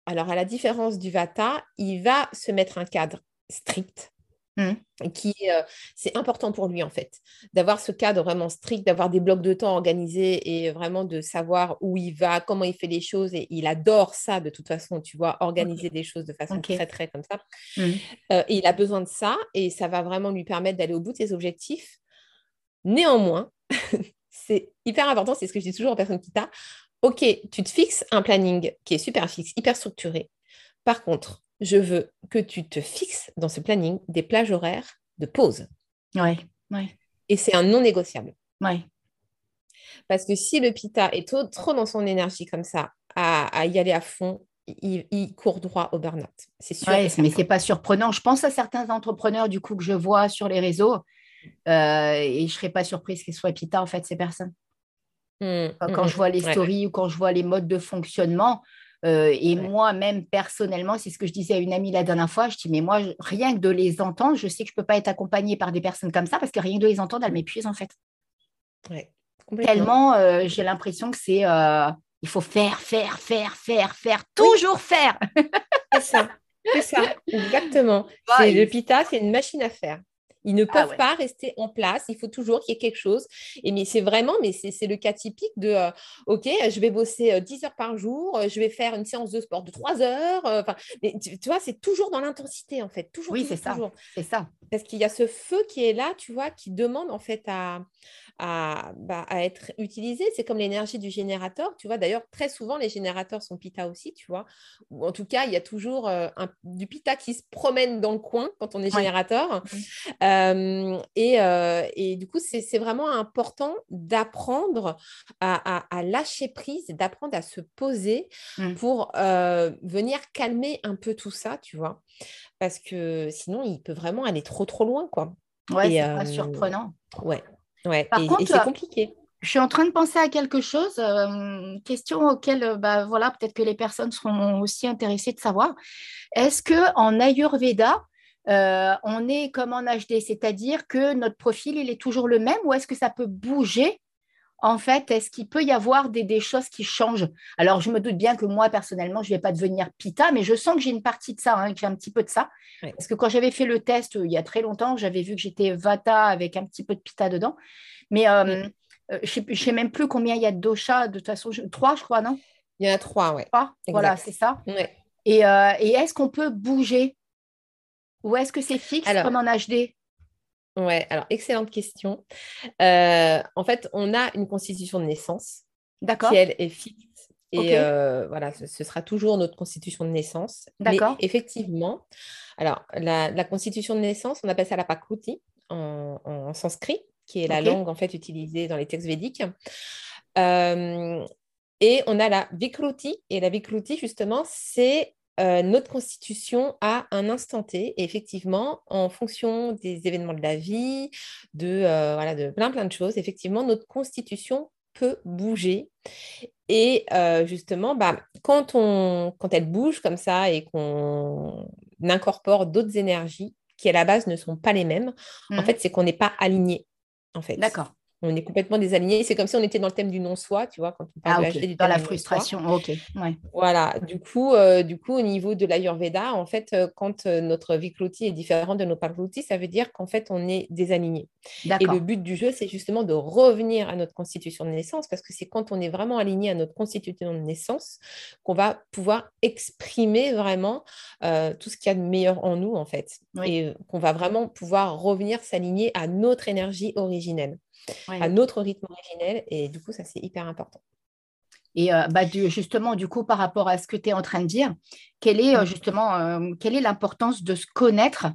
Speaker 2: alors à la différence du vata, il va se mettre un cadre strict Mmh. qui euh, c'est important pour lui en fait d'avoir ce cadre vraiment strict d'avoir des blocs de temps organisés et vraiment de savoir où il va comment il fait les choses. Et il adore ça de toute façon tu vois organiser des choses de façon très très comme ça. Mmh. euh, et il a besoin de ça et ça va vraiment lui permettre d'aller au bout de ses objectifs. Néanmoins c'est hyper important c'est ce que je dis toujours aux personnes qui t'a ok tu te fixes un planning qui est super fixe hyper structuré. Par contre je veux que tu te fixes dans ce planning des plages horaires de pause.
Speaker 1: Oui, oui.
Speaker 2: Et c'est un non négociable.
Speaker 1: Oui.
Speaker 2: Parce que si le pita est trop, dans son énergie comme ça, à, y aller à fond, il, court droit au burn-out. C'est sûr.
Speaker 1: mais ce n'est pas surprenant. Je pense à certains entrepreneurs du coup que je vois sur les réseaux euh, et je ne serais pas surprise qu'ils soient pita en fait ces personnes. Mmh, quand, mmh, je vois les stories ou quand je vois les modes de fonctionnement, euh, et moi-même, personnellement, c'est ce que je disais à une amie la dernière fois, je dis, mais moi, rien que de les entendre, je sais que je ne peux pas être accompagnée par des personnes comme ça parce que rien que de les entendre, elles m'épuisent en fait. Tellement, euh, j'ai l'impression que c'est, euh, il faut faire, faire, faire, faire, faire, toujours faire.
Speaker 2: c'est ça, c'est ça, exactement. le pita, c'est une machine à faire. Ils ne ah peuvent pas rester en place. Il faut toujours qu'il y ait quelque chose. Et mais c'est vraiment, mais c'est le cas typique de euh, OK, je vais bosser 10 euh, heures par jour, euh, je vais faire une séance de sport de 3 heures. Enfin, tu, vois, c'est toujours dans l'intensité en fait. Toujours,
Speaker 1: oui, c'est ça. C'est ça.
Speaker 2: Parce qu'il y a ce feu qui est là, tu vois, qui demande en fait à, à, bah, à être utilisé. C'est comme l'énergie du générateur. Tu vois, d'ailleurs, très souvent, les générateurs sont pita aussi, tu vois. Ou en tout cas, il y a toujours un, du pita qui se promène dans le coin quand on est générateur. Mmh. Euh, euh, et, du coup, c'est vraiment important d'apprendre à, lâcher prise, d'apprendre à se poser mmh. pour euh, venir calmer un peu tout ça, tu vois. Parce que sinon, il peut vraiment aller trop, trop loin, quoi.
Speaker 1: Ouais, c'est pas surprenant.
Speaker 2: Ouais, ouais. Par contre, c'est compliqué.
Speaker 1: Je suis en train de penser à quelque chose, question auquel bah, voilà, peut-être que les personnes seront aussi intéressées de savoir. Est-ce que en Ayurveda, euh, on est comme en HD, c'est-à-dire que notre profil, il est toujours le même ou est-ce que ça peut bouger en fait, est-ce qu'il peut y avoir des, choses qui changent? Alors, je me doute bien que moi, personnellement, je ne vais pas devenir pita, mais je sens que j'ai une partie de ça, hein, que j'ai un petit peu de ça. Parce que quand j'avais fait le test euh, il y a très longtemps, j'avais vu que j'étais vata avec un petit peu de pita dedans. Mais euh, je ne sais, même plus combien il y a de dosha. De toute façon, trois, je crois, non?
Speaker 2: Il y en a trois, oui.
Speaker 1: Voilà, c'est ça. Et, et est-ce qu'on peut bouger? Ou est-ce que c'est fixe comme en HD
Speaker 2: Ouais, alors excellente question. Euh, en fait, on a une constitution de naissance
Speaker 1: D'accord.
Speaker 2: qui, elle, est fixe. Et euh, voilà, ce, ce sera toujours notre constitution de naissance. Mais
Speaker 1: D'accord.
Speaker 2: effectivement, alors la, la constitution de naissance, on appelle ça la Prakruti en, en sanskrit, qui est la langue en fait utilisée dans les textes védiques. Euh, et on a la Vikruti. Et la Vikruti, justement, c'est euh, notre constitution à un instant T. Et effectivement, en fonction des événements de la vie, de, euh, voilà, de plein, plein de choses, effectivement, notre constitution peut bouger. Et euh, justement, bah, quand, on, quand elle bouge comme ça et qu'on incorpore d'autres énergies qui, à la base, ne sont pas les mêmes, en
Speaker 1: Mhm.
Speaker 2: fait, c'est qu'on n'est pas aligné. En fait.
Speaker 1: D'accord.
Speaker 2: On est complètement désaligné. C'est comme si on était dans le thème du non-soi, tu vois, quand on parle
Speaker 1: Ah,
Speaker 2: de du
Speaker 1: Dans la frustration. Ok. Ouais.
Speaker 2: Voilà, du coup, euh, du coup, au niveau de l'Ayurveda, en fait, euh, quand euh, notre Vikruti est différent de nos Prakruti, ça veut dire qu'en fait, on est désaligné. Et le but du jeu, c'est justement de revenir à notre constitution de naissance, parce que c'est quand on est vraiment aligné à notre constitution de naissance qu'on va pouvoir exprimer vraiment tout ce qu'il y a de meilleur en nous, en fait.
Speaker 1: Oui.
Speaker 2: Et qu'on va vraiment pouvoir revenir s'aligner à notre énergie originelle,
Speaker 1: Ouais,
Speaker 2: à notre rythme originel. Et du coup, ça, c'est hyper important.
Speaker 1: Et euh, bah, du- justement, du coup, par rapport à ce que tu es en train de dire, quelle est euh,
Speaker 2: Mm.
Speaker 1: justement euh, quelle est l'importance de se connaître?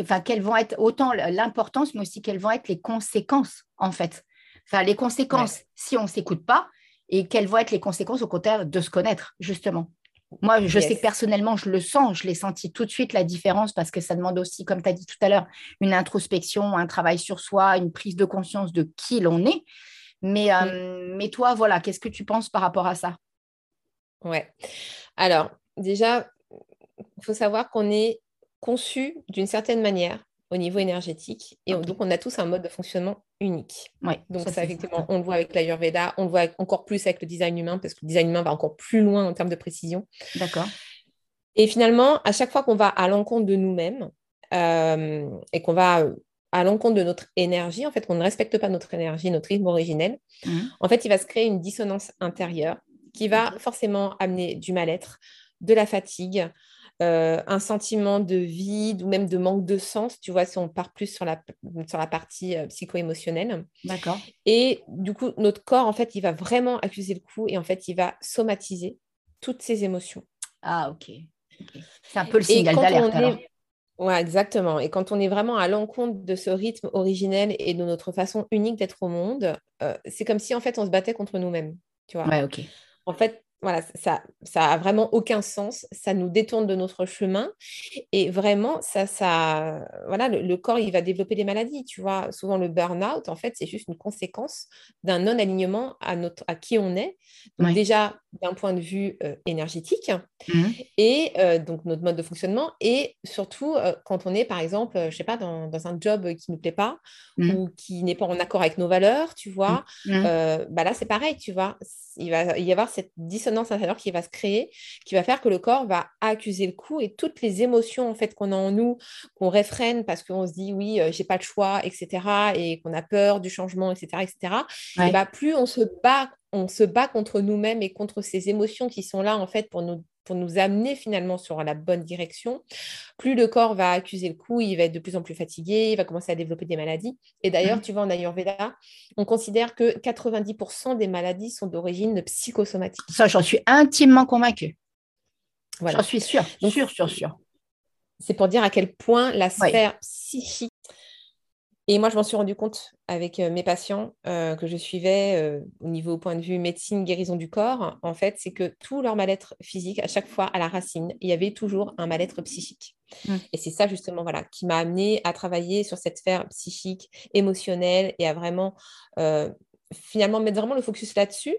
Speaker 1: Enfin, quelles vont être autant l'importance, mais aussi quelles vont être les conséquences, en fait? Enfin, les conséquences si on ne s'écoute pas, et quelles vont être les conséquences au contraire de se connaître, justement? Moi, je sais que personnellement, je le sens, je l'ai senti tout de suite la différence parce que ça demande aussi, comme tu as dit tout à l'heure, une introspection, un travail sur soi, une prise de conscience de qui l'on est. Mais, euh, mais toi, voilà, qu'est-ce que tu penses par rapport à ça?
Speaker 2: Ouais. Alors, déjà, il faut savoir qu'on est conçu d'une certaine manière au niveau énergétique. Et donc, on a tous un mode de fonctionnement unique.
Speaker 1: Ouais,
Speaker 2: Donc, ça, effectivement, on le voit avec l'Ayurveda, on le voit encore plus avec le design humain, parce que le design humain va encore plus loin en termes de précision.
Speaker 1: D'accord.
Speaker 2: Et finalement, à chaque fois qu'on va à l'encontre de nous-mêmes euh, et qu'on va euh, à l'encontre de notre énergie, en fait, qu'on ne respecte pas notre énergie, notre rythme originel,
Speaker 1: Mhm.
Speaker 2: en fait, il va se créer une dissonance intérieure qui va forcément amener du mal-être, de la fatigue, euh, un sentiment de vide ou même de manque de sens, tu vois, si on part plus sur la, sur la partie euh, psycho-émotionnelle.
Speaker 1: D'accord.
Speaker 2: Et du coup, notre corps, en fait, il va vraiment accuser le coup et en fait, il va somatiser toutes ces émotions.
Speaker 1: Ah, ok. Ok. C'est un peu le signal d'alerte alors.
Speaker 2: exactement. Et quand on est vraiment à l'encontre de ce rythme originel et de notre façon unique d'être au monde, euh, c'est comme si en fait on se battait contre nous-mêmes, tu vois.
Speaker 1: Ouais, ok.
Speaker 2: En fait, voilà, ça, ça a vraiment aucun sens. Ça nous détourne de notre chemin. Et vraiment, ça, ça, voilà, le, le corps, il va développer des maladies. Tu vois, souvent le burn-out, en fait, c'est juste une conséquence d'un non-alignement à notre, à qui on est. Donc déjà d'un point de vue euh, énergétique
Speaker 1: Mhm.
Speaker 2: et euh, donc notre mode de fonctionnement et surtout euh, quand on est par exemple, je sais pas, dans, dans un job qui nous plaît pas
Speaker 1: Mhm.
Speaker 2: ou qui n'est pas en accord avec nos valeurs, tu vois? Euh, bah là, c'est pareil, tu vois? Il va y avoir cette dissonance intérieure qui va se créer, qui va faire que le corps va accuser le coup et toutes les émotions en fait qu'on a en nous, qu'on réfrène parce qu'on se dit oui, euh, j'ai pas le choix, etc. et qu'on a peur du changement, etc., etc.
Speaker 1: Ouais.
Speaker 2: Et bah plus on se bat, on se bat contre nous-mêmes et contre ces émotions qui sont là en fait pour nous pour nous amener finalement sur la bonne direction, plus le corps va accuser le coup, il va être de plus en plus fatigué, il va commencer à développer des maladies. Et d'ailleurs,
Speaker 1: Mhm.
Speaker 2: tu vois, en Ayurveda, on considère que 90% des maladies sont d'origine psychosomatique.
Speaker 1: Ça, j'en suis intimement convaincue.
Speaker 2: Voilà.
Speaker 1: J'en suis sûre,
Speaker 2: Donc,
Speaker 1: sûre, sûre, sûre.
Speaker 2: C'est pour dire à quel point la
Speaker 1: Ouais.
Speaker 2: sphère psychique. Et moi, je m'en suis rendu compte avec euh, mes patients euh, que je suivais euh, au niveau point de vue médecine, guérison du corps. En fait, c'est que tout leur mal-être physique, à chaque fois, à la racine, il y avait toujours un mal-être psychique.
Speaker 1: Mm.
Speaker 2: Et c'est ça, justement, voilà, qui m'a amené à travailler sur cette sphère psychique, émotionnelle et à vraiment. euh, finalement mettre vraiment le focus là-dessus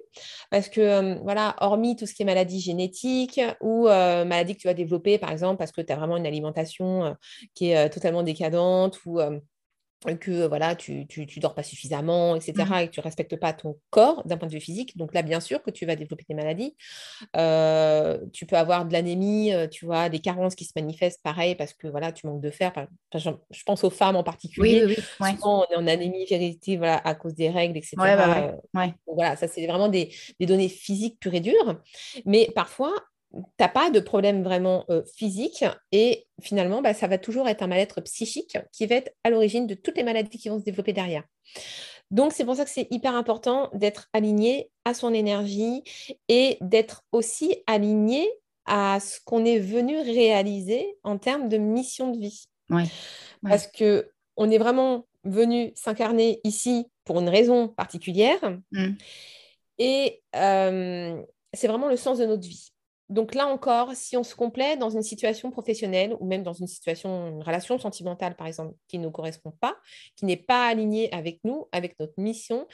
Speaker 2: parce que euh, voilà hormis tout ce qui est maladie génétique ou euh, maladie que tu vas développer par exemple parce que tu as vraiment une alimentation euh, qui est totalement décadente ou que voilà, tu, tu, tu dors pas suffisamment, etc.,
Speaker 1: Mhm.
Speaker 2: et que tu respectes pas ton corps d'un point de vue physique. Donc là, bien sûr que tu vas développer des maladies. Euh, tu peux avoir de l'anémie, tu vois, des carences qui se manifestent pareil parce que voilà, tu manques de fer. Par- je pense aux femmes en particulier.
Speaker 1: oui, oui.
Speaker 2: Souvent, on est en anémie véritable voilà, à cause des règles, etc.
Speaker 1: Ouais, ouais, ouais. Ouais.
Speaker 2: donc voilà, ça, c'est vraiment des, des données physiques pures et dures. Mais parfois, n'as pas de problème vraiment euh, physique et finalement, bah, ça va toujours être un mal-être psychique qui va être à l'origine de toutes les maladies qui vont se développer derrière. Donc, c'est pour ça que c'est hyper important d'être aligné à son énergie et d'être aussi aligné à ce qu'on est venu réaliser en termes de mission de vie. Parce que on est vraiment venu s'incarner ici pour une raison particulière. Mm. Et euh, c'est vraiment le sens de notre vie. Donc là encore, si on se complaît dans une situation professionnelle ou même dans une situation, une relation sentimentale par exemple, qui ne nous correspond pas, qui n'est pas alignée avec nous, avec notre mission,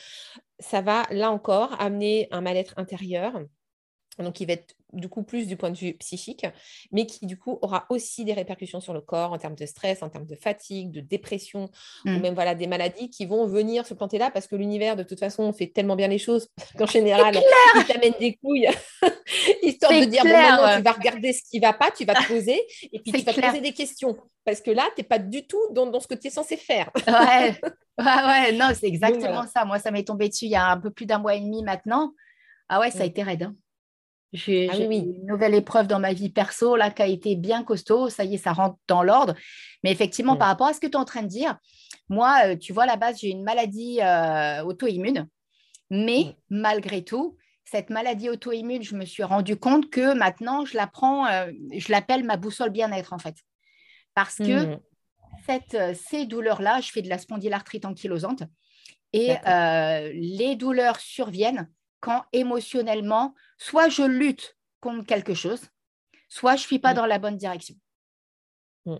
Speaker 2: ça va là encore amener un mal-être intérieur donc qui va être du coup plus du point de vue psychique, mais qui du coup aura aussi des répercussions sur le corps en termes de stress, en termes de fatigue, de dépression, ou mmh. même voilà des maladies qui vont venir se planter là parce que l'univers de toute façon fait tellement bien les choses qu'en général il t'amène des couilles histoire de dire bon maintenant tu vas regarder ce qui va pas, tu vas te poser et puis tu vas te poser des questions parce que là tu n'es pas du tout dans, ce que tu es censé faire.
Speaker 1: ouais. ouais, non, c'est exactement ça. Moi, ça m'est tombé dessus il y a un peu plus d'un mois et demi maintenant. Ah ouais, ça a mmh. été raide. Hein. J'ai ah une nouvelle épreuve dans ma vie perso là qui a été bien costaud. Ça y est, ça rentre dans l'ordre. Mais effectivement, par rapport à ce que tu es en train de dire, moi, euh, tu vois, à la base, j'ai une maladie euh, auto-immune. Mais malgré tout, cette maladie auto-immune, je me suis rendu compte que maintenant, je la prends, euh, je l'appelle ma boussole bien-être en fait. Parce que mmh. cette, ces douleurs-là, je fais de la spondylarthrite ankylosante et les douleurs surviennent quand émotionnellement, soit je lutte contre quelque chose, soit je ne suis pas mm. dans la bonne direction. Mm.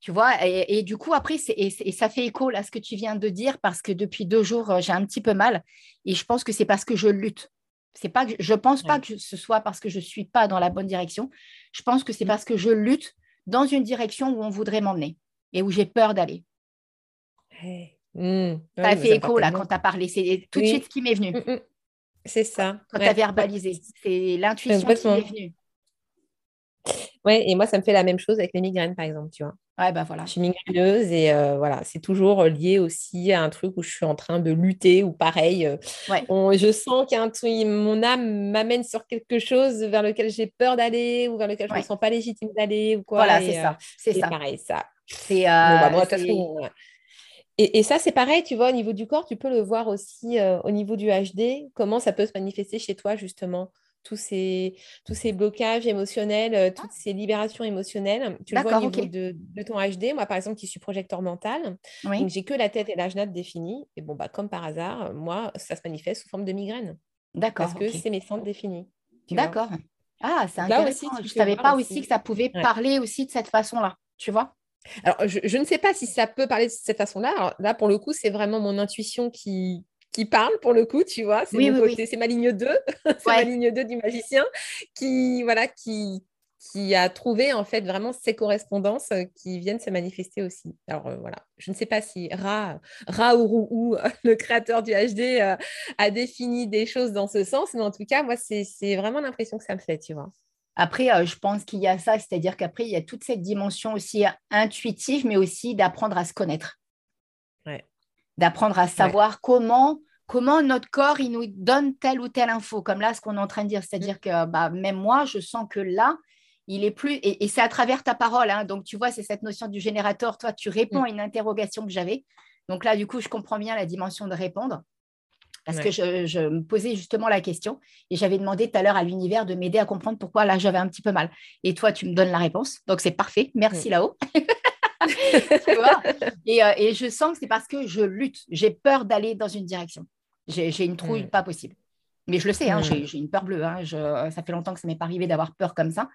Speaker 1: Tu vois, et, du coup, après, et, ça fait écho à ce que tu viens de dire, parce que depuis deux jours, euh, j'ai un petit peu mal, et je pense que c'est parce que je lutte. C'est pas je ne pense pas que ce soit parce que je ne suis pas dans la bonne direction. Je pense que c'est mm. parce que je lutte dans une direction où on voudrait m'emmener et où j'ai peur d'aller. Ça fait écho là quand tu as parlé. C'est tout de suite ce qui m'est venu.
Speaker 2: C'est ça.
Speaker 1: Quand tu as verbalisé, c'est l'intuition qui est venue.
Speaker 2: Oui, et moi, ça me fait la même chose avec les migraines, par exemple, tu vois.
Speaker 1: Ouais, bah voilà.
Speaker 2: Je suis migraineuse et euh, voilà, c'est toujours lié aussi à un truc où je suis en train de lutter ou pareil. Euh, je sens qu'un truc, mon âme m'amène sur quelque chose vers lequel j'ai peur d'aller ou vers lequel je ne me sens pas légitime d'aller ou quoi.
Speaker 1: Voilà, c'est ça. Euh,
Speaker 2: c'est ça. pareil, ça. C'est. Bah, moi, de toute façon, et, ça, c'est pareil, tu vois, au niveau du corps, tu peux le voir aussi euh, au niveau du HD, comment ça peut se manifester chez toi, justement, tous ces, tous ces blocages émotionnels, euh, toutes ces libérations émotionnelles. Tu le vois au niveau de, ton HD. Moi, par exemple, qui suis projecteur mental, donc j'ai que la tête et l'âge définis. Et bon, bah, comme par hasard, moi, ça se manifeste sous forme de migraine. D'accord. Parce que c'est mes centres définis.
Speaker 1: D'accord. Ah, c'est intéressant. je ne savais pas aussi que ça pouvait parler aussi de cette façon-là, tu vois
Speaker 2: alors, je, ne sais pas si ça peut parler de cette façon-là. Là, pour le coup, c'est vraiment mon intuition qui, qui parle, pour le coup, tu vois. C'est ma ligne 2, c'est ma ligne 2 du magicien qui, voilà, qui, qui a trouvé en fait vraiment ces correspondances qui viennent se manifester aussi. Alors euh, voilà, je ne sais pas si Ra, Ra ou, ou le créateur du HD, euh, a défini des choses dans ce sens, mais en tout cas, moi, c'est vraiment l'impression que ça me fait, tu vois.
Speaker 1: Après, euh, je pense qu'il y a ça, c'est-à-dire qu'après, il y a toute cette dimension aussi intuitive, mais aussi d'apprendre à se connaître. D'apprendre à savoir comment, comment notre corps il nous donne telle ou telle info, comme là, ce qu'on est en train de dire. C'est-à-dire que bah, même moi, je sens que là, il est plus. Et, c'est à travers ta parole. Hein. donc, tu vois, c'est cette notion du générateur. Toi, tu réponds mm. à une interrogation que j'avais. Donc là, du coup, je comprends bien la dimension de répondre parce que je, me posais justement la question et j'avais demandé tout à l'heure à l'univers de m'aider à comprendre pourquoi là j'avais un petit peu mal. Et toi, tu me donnes la réponse, donc c'est parfait. Merci mm. là-haut. Euh, et, je sens que c'est parce que je lutte. J'ai peur d'aller dans une direction. J'ai une trouille mm. pas possible. Mais je le sais, hein, mm. j'ai une peur bleue. Hein. ça fait longtemps que ça m'est pas arrivé d'avoir peur comme ça,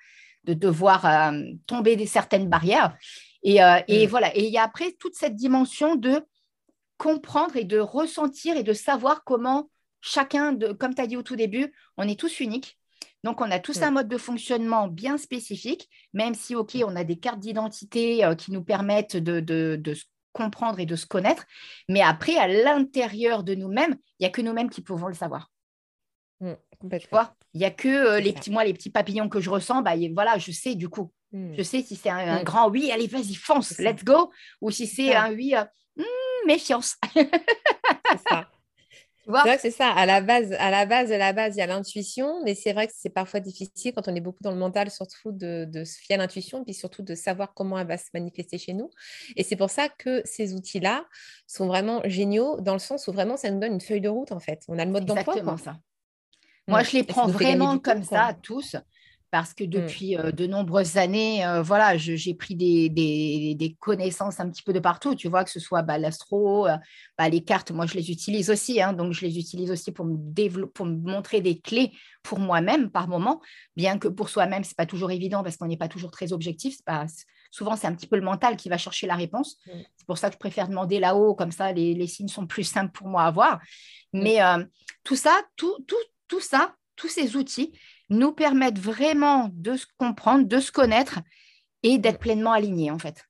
Speaker 1: de devoir euh, tomber des certaines barrières. Et, euh, et voilà. Et il y a après toute cette dimension de comprendre et de ressentir et de savoir comment chacun, de, comme tu as dit au tout début, on est tous uniques. Donc, on a tous un mode de fonctionnement bien spécifique, même si, OK, on a des cartes d'identité euh, qui nous permettent de, de, se comprendre et de se connaître. Mais après, à l'intérieur de nous-mêmes, il n'y a que nous-mêmes qui pouvons le savoir. Mmh, tu vois Il n'y a que euh, les petits, moi, les petits papillons que je ressens, bah, voilà, je sais du coup. Mmh. Je sais si c'est un, grand oui, allez, vas-y, fonce, let's go, ou si c'est un oui, euh, méfiance.
Speaker 2: c'est ça. c'est vrai que c'est ça. À la base, à la base, à la base, il y a l'intuition, mais c'est vrai que c'est parfois difficile quand on est beaucoup dans le mental, surtout de, de se fier à l'intuition, puis surtout de savoir comment elle va se manifester chez nous. Et c'est pour ça que ces outils-là sont vraiment géniaux, dans le sens où vraiment ça nous donne une feuille de route, en fait. On a le mode d'emploi.
Speaker 1: Exactement ça. Moi, je les prends vraiment comme ça, tous parce que mmh. depuis de nombreuses années, voilà, j'ai pris des, des, connaissances un petit peu de partout. Tu vois, que ce soit bah, l'astro, bah, les cartes, moi je les utilise aussi. Hein, donc je les utilise aussi pour me, pour me montrer des clés pour moi-même par moment, bien que pour soi-même, ce n'est pas toujours évident parce qu'on n'est pas toujours très objectif. Pas, souvent, c'est un petit peu le mental qui va chercher la réponse. Mmh. C'est pour ça que je préfère demander là-haut, comme ça, les, les, signes sont plus simples pour moi à voir. Mmh. Mais tout ça, tout, tout, tout ça, tous ces outils, nous permettent vraiment de se comprendre, de se connaître et d'être pleinement alignés en fait.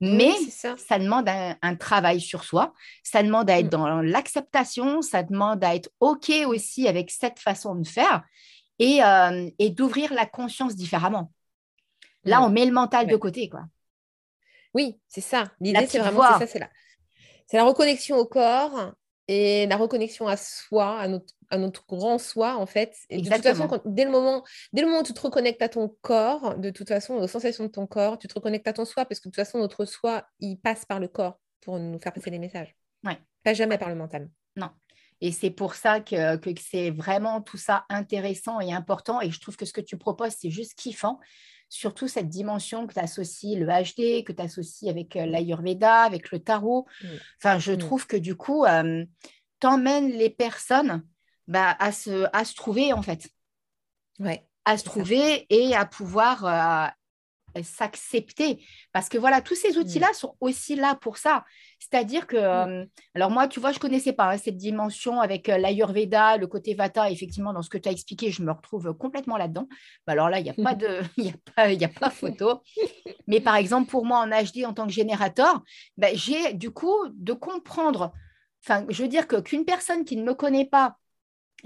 Speaker 1: Mais ça. demande un, travail sur soi, ça demande à être mm. dans l'acceptation, ça demande à être OK aussi avec cette façon de faire et, euh, d'ouvrir la conscience différemment. Là, mm. on met le mental de côté. quoi.
Speaker 2: Oui, c'est ça. L'idée, c'est vraiment ça, c'est la, la reconnexion au corps et la reconnexion à soi, à notre à notre grand soi, en fait. Et de toute façon, dès, le moment, dès le moment où tu te reconnectes à ton corps, de toute façon, aux sensations de ton corps, tu te reconnectes à ton soi, parce que de toute façon, notre soi, il passe par le corps pour nous faire passer les messages.
Speaker 1: Ouais.
Speaker 2: Pas jamais par le mental.
Speaker 1: Non. Et c'est pour ça que, que c'est vraiment tout ça intéressant et important. Et je trouve que ce que tu proposes, c'est juste kiffant. Surtout cette dimension que tu associes le HD, que tu associes avec euh, l'Ayurveda, avec le tarot. Mm. Enfin, je mm. trouve que du coup, euh, t'emmènes les personnes bah, à, se, à se trouver, en fait.
Speaker 2: Ouais,
Speaker 1: à se trouver et à pouvoir euh, s'accepter. Parce que voilà, tous ces outils-là mm. sont aussi là pour ça. C'est-à-dire que, mm. euh, alors moi, tu vois, je ne connaissais pas hein, cette dimension avec euh, l'Ayurveda, le côté Vata, effectivement, dans ce que tu as expliqué, je me retrouve complètement là-dedans. Bah, alors là, il n'y a, pas de, y a, pas, y a pas photo. Mais par exemple, pour moi, en HD, en tant que générateur, bah, j'ai du coup de comprendre, enfin, je veux dire que qu'une personne qui ne me connaît pas,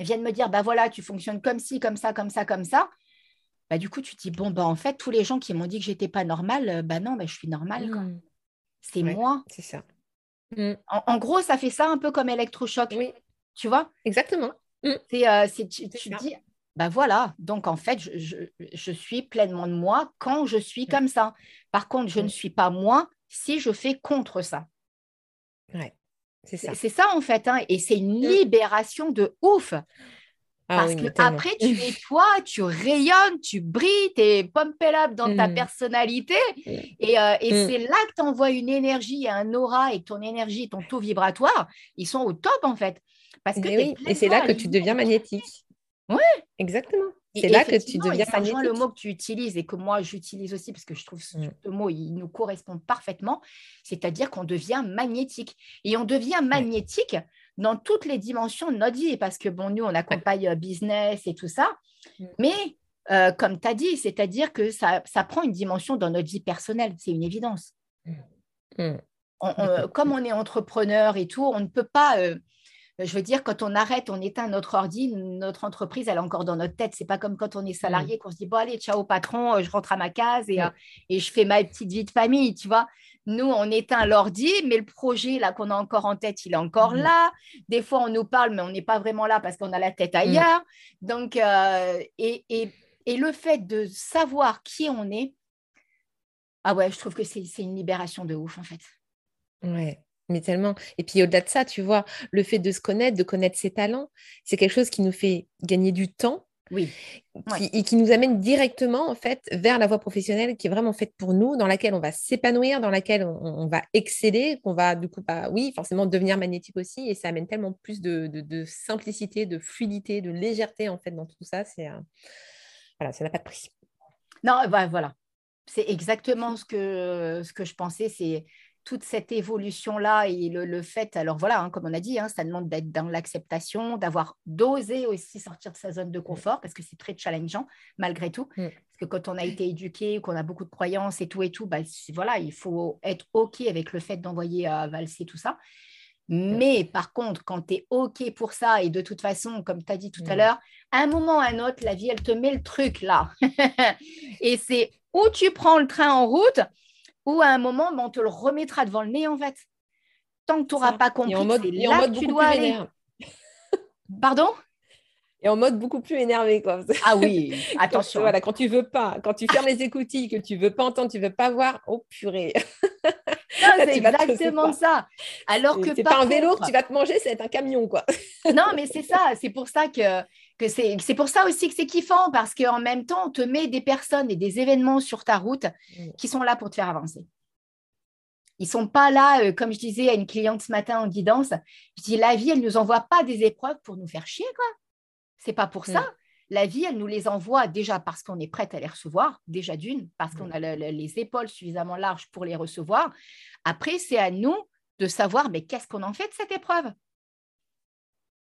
Speaker 1: viennent me dire, bah voilà, tu fonctionnes comme ci, comme ça, comme ça, comme ça, bah du coup, tu te dis, bon, bah en fait, tous les gens qui m'ont dit que j'étais pas normale, euh, bah non, bah, je suis normale. Mmh. C'est moi.
Speaker 2: C'est ça.
Speaker 1: Mmh. En, gros, ça fait ça un peu comme électrochoc.
Speaker 2: Oui.
Speaker 1: Tu vois?
Speaker 2: Exactement.
Speaker 1: Mmh. C'est, euh, tu, te dis, bah voilà, donc en fait, je, je, suis pleinement de moi quand je suis comme ça. Par contre, je ne suis pas moi si je fais contre ça.
Speaker 2: Ouais.
Speaker 1: C'est ça. en fait, hein, et c'est une libération de ouf. Ah Parce que après, tu es toi, tu rayonnes, tu brilles, tu es pumpable dans ta mmh. personnalité. Et, euh, et mmh. c'est là que tu envoies une énergie, un aura et ton énergie, ton taux vibratoire, ils sont au top en fait.
Speaker 2: Parce que et c'est là que tu deviens magnétique.
Speaker 1: Oui,
Speaker 2: exactement. C'est là que tu deviens
Speaker 1: magnétique. le mot que tu utilises et que moi j'utilise aussi parce que je trouve ce mmh. mot il nous correspond parfaitement, c'est-à-dire qu'on devient magnétique. Et on devient magnétique dans toutes les dimensions de notre vie parce que bon, nous on accompagne business et tout ça, mmh. mais euh, comme tu as dit, c'est-à-dire que ça, ça, prend une dimension dans notre vie personnelle, c'est une évidence. Mmh. comme on est entrepreneur et tout, on ne peut pas euh, je veux dire, quand on arrête, on éteint notre ordi, notre entreprise, elle est encore dans notre tête. C'est pas comme quand on est salarié, mm. qu'on se dit, bon, allez, ciao patron, euh, je rentre à ma case et, mm. euh, et, je fais ma petite vie de famille, tu vois. Nous, on éteint l'ordi, mais le projet là qu'on a encore en tête, il est encore mm. là. Des fois, on nous parle, mais on n'est pas vraiment là parce qu'on a la tête ailleurs. Donc, euh, et, et, et le fait de savoir qui on est, ah ouais, je trouve que c'est une libération de ouf, en fait.
Speaker 2: Ouais. Mais tellement. Et puis au-delà de ça, tu vois, le fait de se connaître, de connaître ses talents, c'est quelque chose qui nous fait gagner du temps.
Speaker 1: Oui.
Speaker 2: et qui nous amène directement en fait vers la voie professionnelle qui est vraiment faite pour nous, dans laquelle on va s'épanouir, dans laquelle on, va exceller, qu'on va du coup pas, oui, forcément devenir magnétique aussi, et ça amène tellement plus de, simplicité, de fluidité, de légèreté en fait dans tout ça. C'est euh, voilà, ça n'a pas de prix.
Speaker 1: Non, bah, voilà, c'est exactement ce que ce que je pensais. C'est toute cette évolution-là et le, fait, alors voilà, hein, comme on a dit, hein, ça demande d'être dans l'acceptation, d'avoir d'oser aussi sortir de sa zone de confort, parce que c'est très challengeant malgré tout. Mm. Parce que quand on a été éduqué, qu'on a beaucoup de croyances et tout et tout, bah, voilà, il faut être OK avec le fait d'envoyer à valser tout ça. Mais par contre, quand tu es OK pour ça, et de toute façon, comme tu as dit tout à mm. l'heure, à un moment ou à un autre, la vie, elle te met le truc là. et c'est où tu prends le train en route, ou à un moment, ben, on te le remettra devant le nez, en fait. Tant que tu n'auras pas compris,
Speaker 2: c'est là que tu dois aller.
Speaker 1: Pardon?
Speaker 2: Et en mode beaucoup plus énervé. Quoi.
Speaker 1: Ah oui, attention.
Speaker 2: voilà, quand tu veux pas, quand tu fermes les écoutilles, que tu veux pas entendre, tu veux pas voir, oh purée.
Speaker 1: c'est exactement ça. Alors que
Speaker 2: c'est pas un vélo que tu vas te manger, c'est un camion, quoi.
Speaker 1: non, mais c'est ça. C'est pour ça que, que c'est, c'est pour ça aussi que c'est kiffant parce qu'en même temps, on te met des personnes et des événements sur ta route mm. qui sont là pour te faire avancer. Ils sont pas là, euh, comme je disais à une cliente ce matin en guidance. Je dis la vie, elle nous envoie pas des épreuves pour nous faire chier, quoi. C'est pas pour ça. Mm. La vie, elle nous les envoie déjà parce qu'on est prête à les recevoir, déjà d'une, parce qu'on a les épaules suffisamment larges pour les recevoir. Après, c'est à nous de savoir, mais qu'est-ce qu'on en fait de cette épreuve?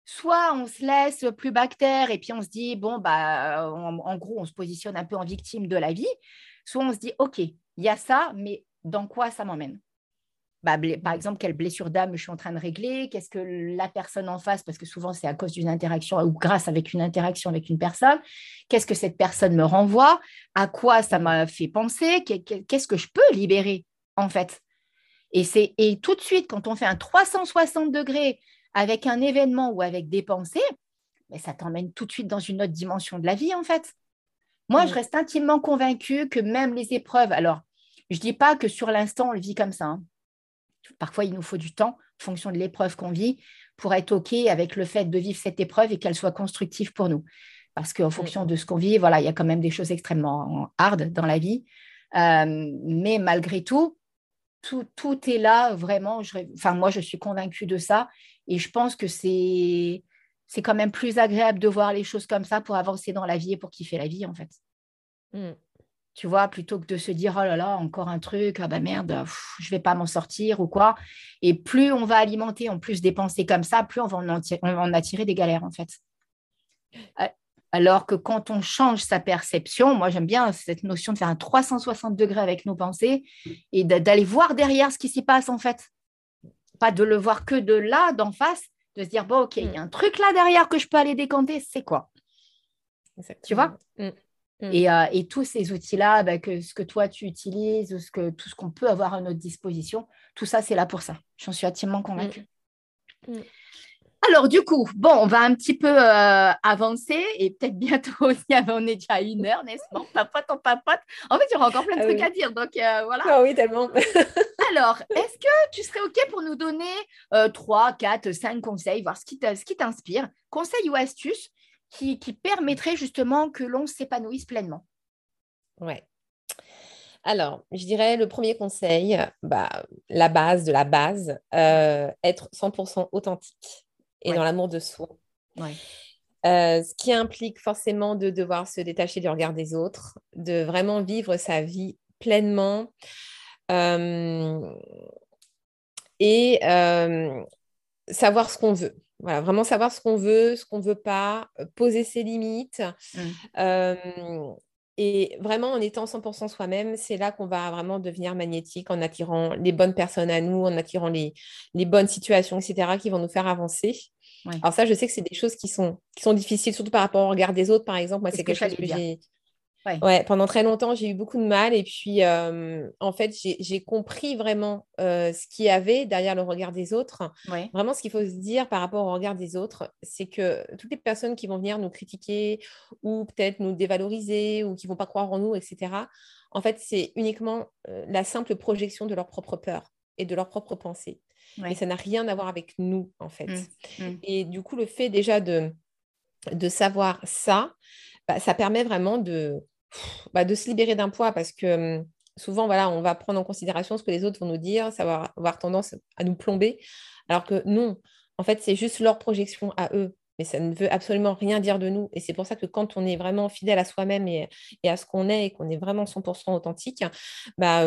Speaker 1: Soit on se laisse plus bactère et puis on se dit, bon, bah, en, gros, on se positionne un peu en victime de la vie. Soit on se dit, OK, il y a ça, mais dans quoi ça m'emmène? Bah, par exemple, quelle blessure d'âme je suis en train de régler, qu'est-ce que la personne en face, parce que souvent c'est à cause d'une interaction ou grâce avec une interaction avec une personne, qu'est-ce que cette personne me renvoie, à quoi ça m'a fait penser, qu'est-ce que je peux libérer en fait? Et, et tout de suite, quand on fait un 360 degrés avec un événement ou avec des pensées, mais ça t'emmène tout de suite dans une autre dimension de la vie en fait. Moi, je reste intimement convaincue que même les épreuves, alors je ne dis pas que sur l'instant on le vit comme ça. Hein. Parfois, il nous faut du temps en fonction de l'épreuve qu'on vit pour être OK avec le fait de vivre cette épreuve et qu'elle soit constructive pour nous. Parce qu'en mm. fonction de ce qu'on vit, voilà, il y a quand même des choses extrêmement hard dans la vie. Euh, mais malgré tout, tout, tout, est là vraiment. Je, enfin, moi, je suis convaincue de ça. Et je pense que c'est, c'est quand même plus agréable de voir les choses comme ça pour avancer dans la vie et pour kiffer la vie, en fait. Mm tu vois, plutôt que de se dire, oh là là, encore un truc, ah bah merde, je vais pas m'en sortir ou quoi. Et plus on va alimenter en plus des pensées comme ça, plus on va en, attirer des galères, en fait. Alors que quand on change sa perception, moi j'aime bien cette notion de faire un 360 degrés avec nos pensées et d'aller voir derrière ce qui s'y passe, en fait. Pas de le voir que de là, d'en face, de se dire, bon, ok, il y a un truc là derrière que je peux aller décanter, c'est quoi? Tu vois? Mm. Mm. Euh, et, tous ces outils-là, bah, que, ce que toi tu utilises, ce que, tout ce qu'on peut avoir à notre disposition, tout ça, c'est là pour ça. J'en suis intimement convaincue. Mm. Alors, du coup, bon, on va un petit peu euh, avancer et peut-être bientôt aussi, on est déjà à une heure, n'est-ce pas? Papote, on papote. En fait, il y aura encore plein de ah trucs à dire, donc euh, voilà.
Speaker 2: Ah oui, tellement.
Speaker 1: Alors, est-ce que tu serais OK pour nous donner trois, quatre, cinq conseils, voir ce qui t'inspire, conseils ou astuces qui, permettrait justement que l'on s'épanouisse pleinement?
Speaker 2: Ouais. Alors, je dirais le premier conseil, bah, la base de la base, euh, être 100% authentique et dans l'amour de soi. Euh, ce qui implique forcément de devoir se détacher du regard des autres, de vraiment vivre sa vie pleinement euh, et savoir ce qu'on veut. Voilà, vraiment savoir ce qu'on veut, ce qu'on ne veut pas, euh, poser ses limites. Mmh. et vraiment, en étant 100% soi-même, c'est là qu'on va vraiment devenir magnétique en attirant les bonnes personnes à nous, en attirant les, les bonnes situations, etc., qui vont nous faire avancer. Alors ça, je sais que c'est des choses qui sont, qui sont difficiles, surtout par rapport au regard des autres, par exemple. Moi, c'est quelque chose que j'ai Ouais. pendant très longtemps, j'ai eu beaucoup de mal. Et puis, en fait, j'ai compris vraiment ce qu'il y avait derrière le regard des autres. Vraiment, ce qu'il faut se dire par rapport au regard des autres, c'est que toutes les personnes qui vont venir nous critiquer ou peut-être nous dévaloriser ou qui vont pas croire en nous, etc., en fait, c'est uniquement la simple projection de leur propre peur et de leur propre pensée. Et ça n'a rien à voir avec nous, en fait. Mmh, mmh. Et du coup, le fait déjà de, de savoir ça, bah, ça permet vraiment de, bah, de se libérer d'un poids parce que hum, souvent, voilà, on va prendre en considération ce que les autres vont nous dire, ça va avoir tendance à nous plomber, alors que non, en fait, c'est juste leur projection à eux mais ça ne veut absolument rien dire de nous. Et c'est pour ça que quand on est vraiment fidèle à soi-même et, à ce qu'on est et qu'on est vraiment 100% authentique, bah,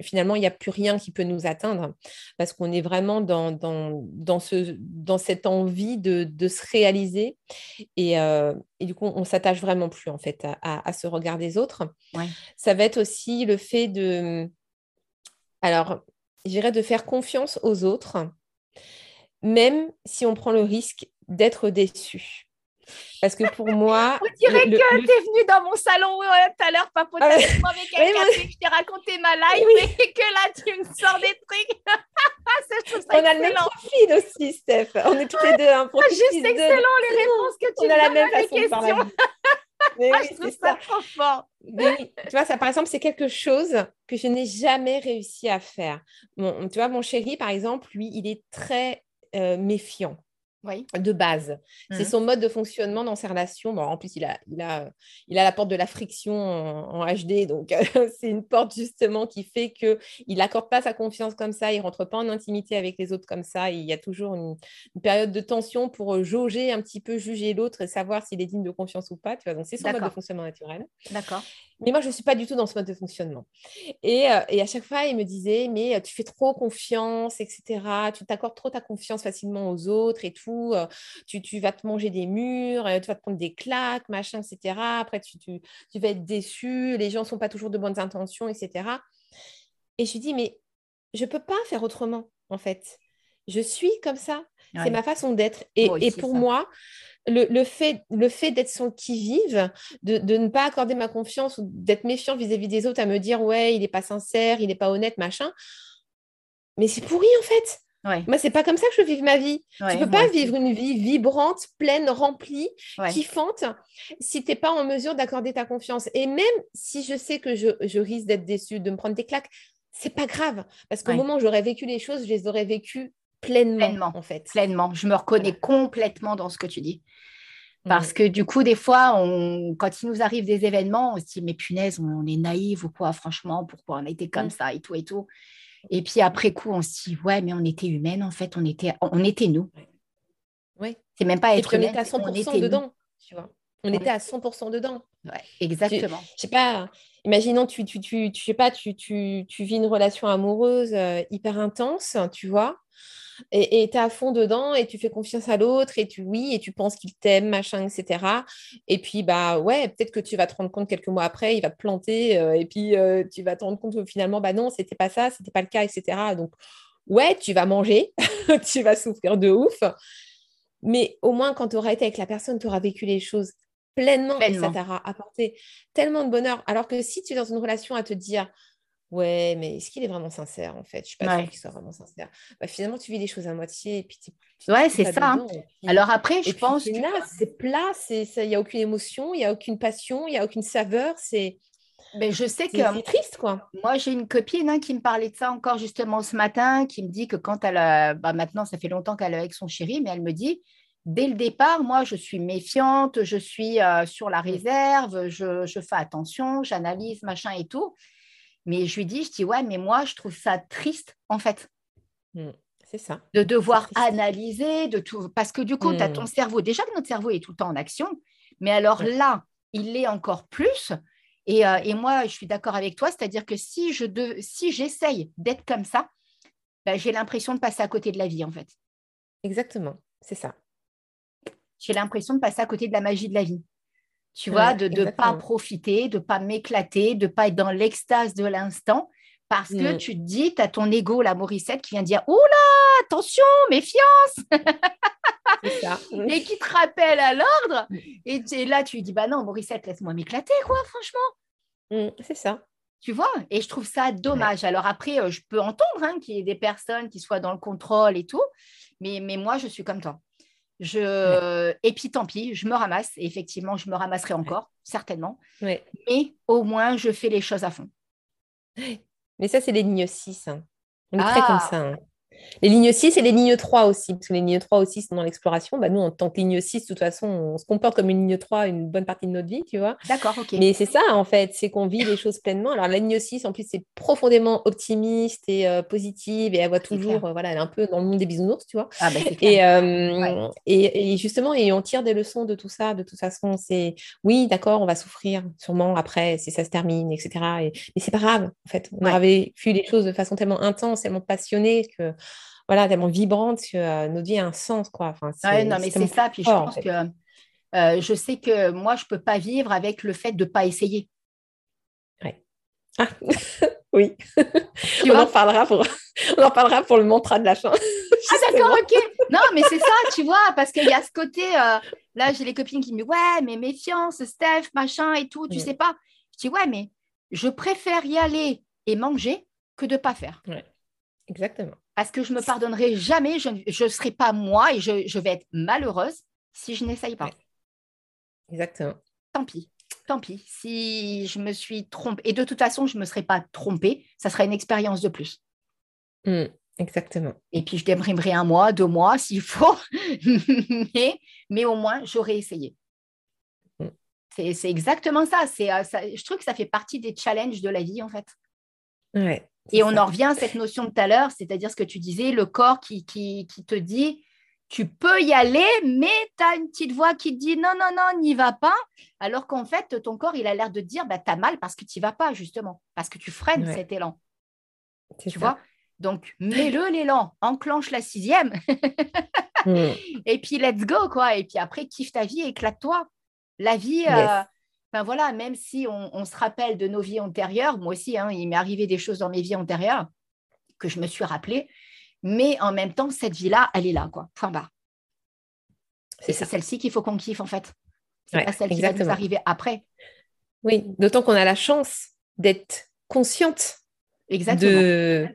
Speaker 2: finalement, il n'y a plus rien qui peut nous atteindre parce qu'on est vraiment dans, dans, dans, ce, dans cette envie de, de se réaliser. Et, et, du coup, on s'attache vraiment plus en fait à, à, ce regard des autres. Ça va être aussi le fait de... Alors, je dirais de faire confiance aux autres même si on prend le risque d'être déçu. Parce que pour moi.
Speaker 1: On dirait que tu es venue dans mon salon tout à l'heure papoter ah avec moi avec un café, que je t'ai raconté ma life et que là tu me sors des trucs.
Speaker 2: ça, a le même profil aussi, Steph. On est toutes les deux un
Speaker 1: profil. Ah, juste excellent les réponses que tu
Speaker 2: On a la même façon de parler.
Speaker 1: Mais oui, c'est ça. Trop fort.
Speaker 2: Mais tu vois, ça, par exemple, c'est quelque chose que je n'ai jamais réussi à faire. tu vois, mon chéri, par exemple, lui, il est très euh, méfiant de base. C'est mmh. son mode de fonctionnement dans ses relations. Bon, en plus, il a, il, a, il a la porte de la friction en, HD, donc c'est une porte justement qui fait que il n'accorde pas sa confiance comme ça, il rentre pas en intimité avec les autres comme ça. il y a toujours une, période de tension pour euh, jauger un petit peu, juger l'autre et savoir s'il est digne de confiance ou pas. Tu vois, donc c'est son mode de fonctionnement naturel.
Speaker 1: D'accord.
Speaker 2: Mais moi, je ne suis pas du tout dans ce mode de fonctionnement. Et, euh, et, à chaque fois, il me disait, mais euh, tu fais trop confiance, etc. Tu t'accordes trop ta confiance facilement aux autres et tout. Euh, tu, tu, vas te manger des murs, tu vas te prendre des claques, machin, etc. Après, tu, tu, tu vas être déçu. Les gens ne sont pas toujours de bonnes intentions, etc. Et je lui dis, mais je ne peux pas faire autrement, en fait. Je suis comme ça. C'est ma façon d'être. Et, et pour moi, le, fait, le fait d'être son qui-vive, de, ne pas accorder ma confiance ou d'être méfiant vis-à-vis des autres, à me dire ouais, il n'est pas sincère, il n'est pas honnête, machin. Mais c'est pourri en fait. Ouais. Moi, c'est pas comme ça que je vis ma vie. tu ne peux pas vivre une vie vibrante, pleine, remplie, kiffante, si tu n'es pas en mesure d'accorder ta confiance. Et même si je sais que je, risque d'être déçue, de me prendre des claques, c'est pas grave. Parce qu'au moment où j'aurais vécu les choses, je les aurais vécues pleinement, en fait.
Speaker 1: Pleinement. Je me reconnais complètement dans ce que tu dis. Parce que du coup, des fois, on, quand il nous arrive des événements, on se dit, mais punaise, on, est naïf ou quoi, franchement, pourquoi on a été comme mm. ça et tout et tout. Et puis après coup, on se dit, ouais, mais on était humaine, en fait, on était, on était nous.
Speaker 2: Oui.
Speaker 1: C'est même pas être
Speaker 2: humaine. On était à 100% dedans, tu vois. On était à 100% dedans.
Speaker 1: Ouais, exactement.
Speaker 2: Je sais pas, imaginons, tu, tu, tu, tu, sais pas, tu, tu, tu vis une relation amoureuse euh, hyper intense, tu vois et tu es à fond dedans et tu fais confiance à l'autre et tu oui et tu penses qu'il t'aime machin etc et puis bah ouais peut-être que tu vas te rendre compte quelques mois après il va te planter euh, et puis euh, tu vas te rendre compte que finalement bah non c'était pas ça c'était pas le cas etc donc ouais tu vas manger tu vas souffrir de ouf mais au moins quand tu auras été avec la personne tu auras vécu les choses pleinement, pleinement. et ça apporté tellement de bonheur alors que si tu es dans une relation à te dire Ouais, mais est-ce qu'il est vraiment sincère en fait? Je ne suis pas sûre qu'il soit vraiment sincère. Bah, finalement, tu vis les choses à moitié et puis
Speaker 1: tu. Ouais, c'est ça. Hein. Alors après, je pense.
Speaker 2: C'est là, c'est plat, il n'y a aucune émotion, il n'y a aucune passion, il n'y a aucune saveur. C'est.
Speaker 1: Mais ben, je sais que
Speaker 2: c'est triste quoi.
Speaker 1: Moi j'ai une copine hein, qui me parlait de ça encore justement ce matin, qui me dit que quand elle a, bah, maintenant ça fait longtemps qu'elle est avec son chéri, mais elle me dit dès le départ, moi je suis méfiante, je suis euh, sur la mmh. réserve, je, je fais attention, j'analyse machin et tout. Mais je lui dis, je dis, ouais, mais moi, je trouve ça triste, en fait.
Speaker 2: Mmh, c'est ça.
Speaker 1: De devoir analyser, de tout. Parce que du coup, tu as ton mmh. cerveau. Déjà que notre cerveau est tout le temps en action, mais alors là, il l'est encore plus. Et, euh, et, moi, je suis d'accord avec toi, c'est-à-dire que si je de, si j'essaye d'être comme ça, ben, j'ai l'impression de passer à côté de la vie, en fait.
Speaker 2: Exactement, c'est ça.
Speaker 1: J'ai l'impression de passer à côté de la magie de la vie tu vois, de ne pas profiter, de ne pas m'éclater, de ne pas être dans l'extase de l'instant, parce que tu te dis, tu as ton ego, la Morissette, qui vient dire, oula, attention, méfiance ça. Et qui te rappelle à l'ordre. Mm. Et, là, tu lui dis, bah non, Morissette, laisse-moi m'éclater, quoi, franchement.
Speaker 2: Mm, c'est ça.
Speaker 1: Tu vois Et je trouve ça dommage. Alors après, euh, je peux entendre hein, qu'il y ait des personnes qui soient dans le contrôle et tout, mais, mais moi, je suis comme toi. Je... Et puis tant pis, je me ramasse. Et effectivement, je me ramasserai encore, certainement. Mais au moins, je fais les choses à fond.
Speaker 2: Mais ça, c'est les lignes 6. Hein. On est très comme ah! ça. Hein. Les lignes 6 et les lignes 3 aussi, parce que les lignes 3 aussi sont dans l'exploration. Bah, nous, en tant que ligne 6, de toute façon, on se comporte comme une ligne 3 une bonne partie de notre vie, tu vois.
Speaker 1: D'accord, ok.
Speaker 2: Mais c'est ça, en fait, c'est qu'on vit les choses pleinement. Alors, la ligne 6, en plus, c'est profondément optimiste et euh, positive et elle voit toujours, euh, voilà, elle est un peu dans le monde des bisounours, tu vois.
Speaker 1: Ah, bah,
Speaker 2: et, euh, et, et, justement, et on tire des leçons de tout ça, de toute façon. C'est oui, d'accord, on va souffrir sûrement après, si ça se termine, etc. Et, mais c'est pas grave, en fait. On avait vu les choses de façon tellement intense, tellement passionnée que voilà, tellement vibrante que euh, notre vie a un sens, quoi. Enfin,
Speaker 1: non, mais c'est ça. Puis je pense que euh, je sais que moi, je ne peux pas vivre avec le fait de ne pas essayer.
Speaker 2: Ouais. Ah, oui. on, en parlera pour... on en parlera pour le mantra de la fin.
Speaker 1: ah, d'accord, ok. Non, mais c'est ça, tu vois, parce qu'il y a ce côté. Euh, là, j'ai les copines qui me disent Ouais, mais méfiance, Steph, machin et tout, tu ne mm. sais pas. Je dis Ouais, mais je préfère y aller et manger que de ne pas faire.
Speaker 2: Ouais. Exactement.
Speaker 1: Parce que je me pardonnerai jamais, je ne serai pas moi et je, vais être malheureuse si je n'essaye pas.
Speaker 2: Exactement.
Speaker 1: Tant pis, tant pis. Si je me suis trompée, et de toute façon, je ne me serais pas trompée, ça serait une expérience de plus.
Speaker 2: Mmh, exactement.
Speaker 1: Et puis, je déprimerai un mois, deux mois s'il faut, mais, mais au moins, j'aurais essayé. Mmh. C'est exactement ça. Euh, ça. Je trouve que ça fait partie des challenges de la vie, en fait.
Speaker 2: Ouais,
Speaker 1: et on en revient à cette notion de tout à l'heure, c'est-à-dire ce que tu disais, le corps qui, qui, qui te dit tu peux y aller, mais tu as une petite voix qui te dit non, non, non, n'y va pas. Alors qu'en fait, ton corps, il a l'air de te dire bah, tu as mal parce que tu n'y vas pas, justement, parce que tu freines cet élan. Tu vois? Donc, mets-le l'élan, enclenche la sixième. Mm. Et puis, let's go, quoi. Et puis après, kiffe ta vie, éclate-toi. La vie, euh, ben voilà, même si on, se rappelle de nos vies antérieures, moi aussi, hein, il m'est arrivé des choses dans mes vies antérieures que je me suis rappelé, mais en même temps, cette vie-là, elle est là, quoi. Point barre. C'est celle-ci qu'il faut qu'on kiffe, en fait. C'est pas celle qui va nous arriver après.
Speaker 2: Oui, d'autant qu'on a la chance d'être consciente exactement. de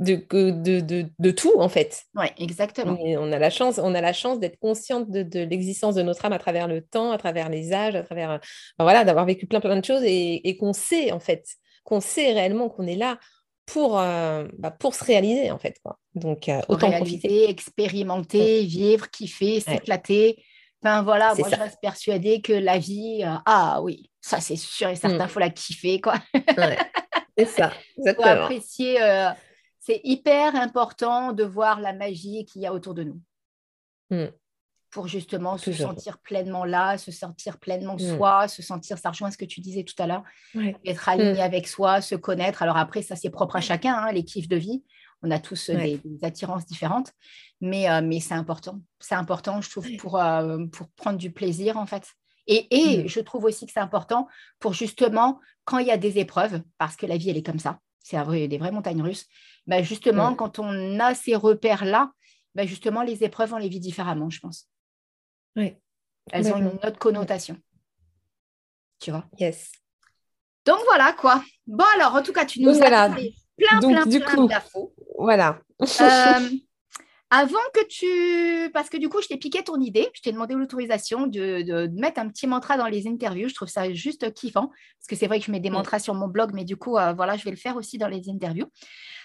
Speaker 2: de, de, tout, en fait.
Speaker 1: Oui, exactement.
Speaker 2: on a la chance, on a la chance d'être consciente de, l'existence de notre âme à travers le temps, à travers les âges, à travers, voilà, d'avoir vécu plein, plein de choses et, qu'on sait, en fait, qu'on sait réellement qu'on est là pour, euh, bah, pour se réaliser, en fait. Quoi. Donc, euh, autant profiter.
Speaker 1: expérimenter, vivre, kiffer, s'éclater. Enfin, voilà, moi, je reste persuadée que la vie, euh, ah oui, ça, c'est sûr et certain, il mm. faut la kiffer, quoi.
Speaker 2: C'est ça, exactement.
Speaker 1: faut apprécier c'est hyper important de voir la magie qu'il y a autour de nous. Hmm. Pour justement se sentir pleinement là, se sentir pleinement hmm. soi, se sentir, ça rejoint ce que tu disais tout à l'heure, être aligné hmm. avec soi, se connaître. Alors après, ça c'est propre à chacun, hein, les kiffs de vie. On a tous euh, des, attirances différentes, mais, euh, mais c'est important. C'est important, je trouve, pour, euh, pour prendre du plaisir en fait. Et, et je trouve aussi que c'est important pour justement, quand il y a des épreuves, parce que la vie, elle est comme ça, c'est vrai, des vraies montagnes russes, bah, justement, quand on a ces repères-là, bah, justement, les épreuves, on les vit différemment, je pense.
Speaker 2: Oui.
Speaker 1: Elles ont une autre connotation. Tu vois?
Speaker 2: Yes.
Speaker 1: Donc voilà quoi. Bon alors, en tout cas, tu nous as plein, plein, plein d'infos.
Speaker 2: Voilà.
Speaker 1: Euh, avant que tu... Parce que du coup, je t'ai piqué ton idée, je t'ai demandé l'autorisation de, mettre un petit mantra dans les interviews. Je trouve ça juste kiffant, parce que c'est vrai que je mets des mantras sur mon blog, mais du coup, euh, voilà, je vais le faire aussi dans les interviews.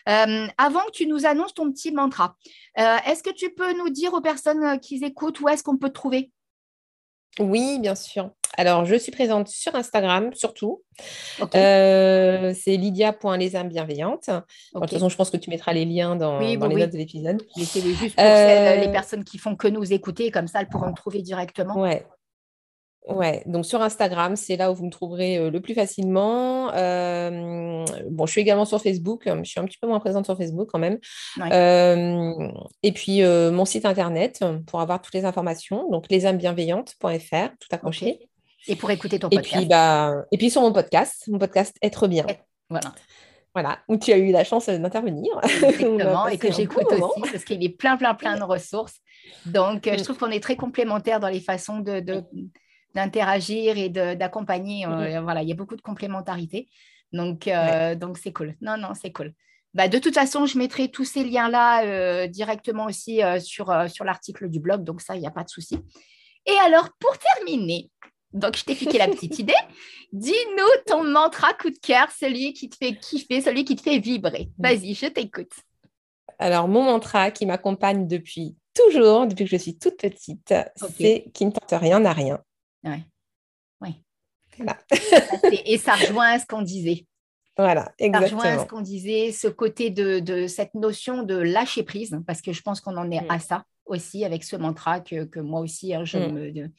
Speaker 1: Euh, avant que tu nous annonces ton petit mantra, euh, est-ce que tu peux nous dire aux personnes qui écoutent où est-ce qu'on peut te trouver?
Speaker 2: Oui, bien sûr. Alors, je suis présente sur Instagram, surtout. Euh, c'est lydia.lesambienveillante. De toute façon, je pense que tu mettras les liens dans, les notes de l'épisode.
Speaker 1: C'est juste pour les personnes qui font que nous écouter, comme ça, elles pourront me trouver directement.
Speaker 2: Ouais. Ouais, donc sur Instagram, c'est là où vous me trouverez le plus facilement. Euh, bon, je suis également sur Facebook, je suis un petit peu moins présente sur Facebook quand même. Euh, et puis mon site internet pour avoir toutes les informations, donc lesamesbienveillantes.fr, tout accroché.
Speaker 1: Et pour écouter ton podcast.
Speaker 2: Et puis, bah, et puis sur mon podcast, mon podcast Être bien.
Speaker 1: Voilà.
Speaker 2: Voilà, où tu as eu la chance d'intervenir.
Speaker 1: Exactement, et que j'écoute aussi, parce qu'il est plein, plein, plein de ressources. Donc, je trouve qu'on est très complémentaires dans les façons de d'interagir et d'accompagner. Euh, voilà, il y a beaucoup de complémentarité. Donc, euh, donc c'est cool. Non, non, c'est cool. Bah, de toute façon, je mettrai tous ces liens-là euh, directement aussi sur, sur l'article du blog. Donc, ça, il n'y a pas de souci. Et alors, pour terminer, donc je t'ai piqué la petite idée. Dis-nous ton mantra coup de cœur, celui qui te fait kiffer, celui qui te fait vibrer. Vas-y, je t'écoute.
Speaker 2: Alors, mon mantra qui m'accompagne depuis toujours, depuis que je suis toute petite, c'est qui ne tente rien n'a rien.
Speaker 1: Oui. Oui. et ça rejoint ce qu'on disait.
Speaker 2: Voilà, exactement.
Speaker 1: Ça rejoint ce qu'on disait, ce côté de, cette notion de lâcher prise, parce que je pense qu'on en est mm. à ça aussi avec ce mantra que, moi aussi, hein, je, mm. me,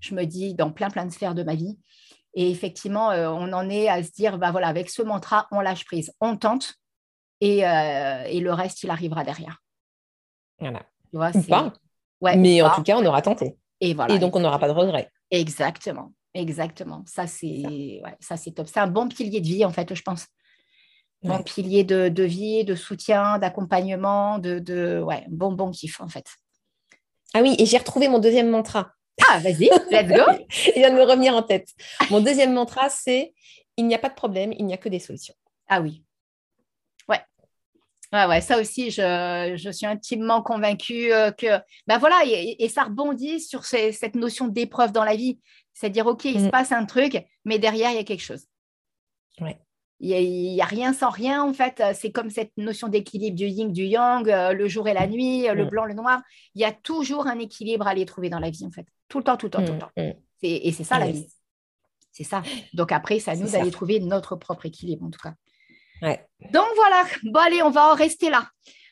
Speaker 1: je me dis dans plein, plein de sphères de ma vie. Et effectivement, euh, on en est à se dire, bah voilà, avec ce mantra, on lâche prise, on tente, et, euh, et le reste, il arrivera derrière.
Speaker 2: Voilà. Tu vois, pas. Ouais, Mais en tout cas, on aura tenté. Et, voilà. et donc, on n'aura pas de regrets.
Speaker 1: Exactement, exactement. Ça, c'est ouais, ça, c'est top. C'est un bon pilier de vie, en fait, je pense. Bon pilier de, de, vie, de soutien, d'accompagnement, de, de ouais, bon, bon kiff, en fait.
Speaker 2: Ah oui, et j'ai retrouvé mon deuxième mantra.
Speaker 1: Ah, vas-y, let's go.
Speaker 2: Il vient de me revenir en tête. Mon deuxième mantra, c'est il n'y a pas de problème, il n'y a que des solutions.
Speaker 1: Ah oui. Ouais. Ouais, ça aussi, je, suis intimement convaincue euh, que, ben voilà, et, ça rebondit sur cette notion d'épreuve dans la vie. C'est à dire, OK, il se mm. passe un truc, mais derrière, il y a quelque chose.
Speaker 2: Ouais.
Speaker 1: Il n'y a, rien sans rien, en fait. C'est comme cette notion d'équilibre du yin, du yang, euh, le jour et la nuit, le mm. blanc, le noir. Il y a toujours un équilibre à aller trouver dans la vie, en fait. Tout le temps, tout le temps, tout le mm, temps. Et c'est ça, la vie. C'est ça. Donc après, à nous d'aller trouver notre propre équilibre, en tout cas. Donc voilà, bon allez, on va en rester là.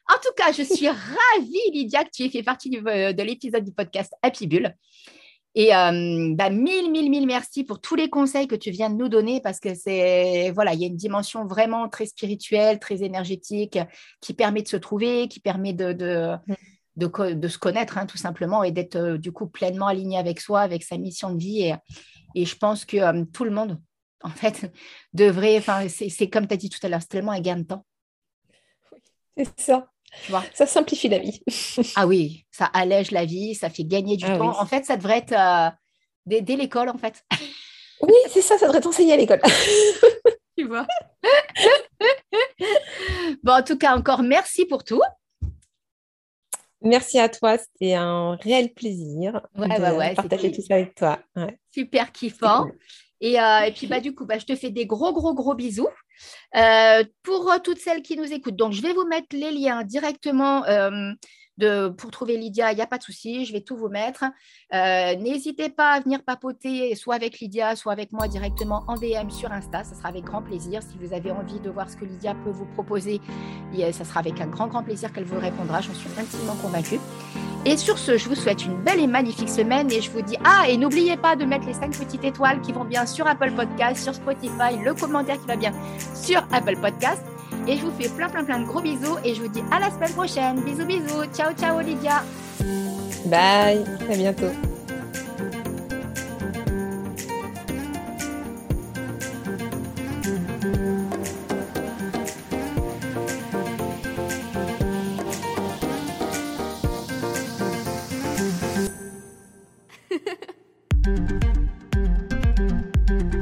Speaker 1: En tout cas, je suis ravie, Lydia, que tu aies fait partie euh, de l'épisode du podcast Happy Bull. Et euh, bah, mille, mille, mille merci pour tous les conseils que tu viens de nous donner parce que c'est, voilà, il y a une dimension vraiment très spirituelle, très énergétique qui permet de se trouver, qui permet de, de, mm. de, se connaître hein, tout simplement et d'être euh, du coup pleinement aligné avec soi, avec sa mission de vie. Et, et je pense que tout le monde en fait, devrait. Enfin, c'est comme tu as dit tout à l'heure, c'est tellement un gain de temps.
Speaker 2: Oui, c'est ça. ça simplifie la vie.
Speaker 1: ah oui, ça allège la vie, ça fait gagner du ah temps. En fait, ça devrait être euh, dès, l'école, en fait.
Speaker 2: oui, c'est ça, ça devrait t'enseigner à l'école.
Speaker 1: tu vois? bon, en tout cas, encore merci pour tout.
Speaker 2: Merci à toi, c'était un réel plaisir de partager tout ça avec toi.
Speaker 1: Super kiffant. Euh, et, puis, bah, du coup, bah, je te fais des gros, gros, gros bisous. Euh, pour euh, toutes celles qui nous écoutent, donc je vais vous mettre les liens directement de, pour trouver Lydia, il n'y a pas de souci, je vais tout vous mettre. N'hésitez pas à venir papoter, soit avec Lydia, soit avec moi directement en DM sur Insta. Ça sera avec grand plaisir. Si vous avez envie de voir ce que Lydia peut vous proposer, ça sera avec un grand, grand plaisir qu'elle vous répondra. J'en suis intimement convaincue. Et sur ce, je vous souhaite une belle et magnifique semaine et je vous dis ah et n'oubliez pas de mettre les 5 petites étoiles qui vont bien sur Apple Podcast, sur Spotify, le commentaire qui va bien sur Apple Podcast. Et je vous fais plein plein plein de gros bisous et je vous dis à la semaine prochaine. Bisous bisous. Ciao ciao Lydia.
Speaker 2: Bye. À bientôt.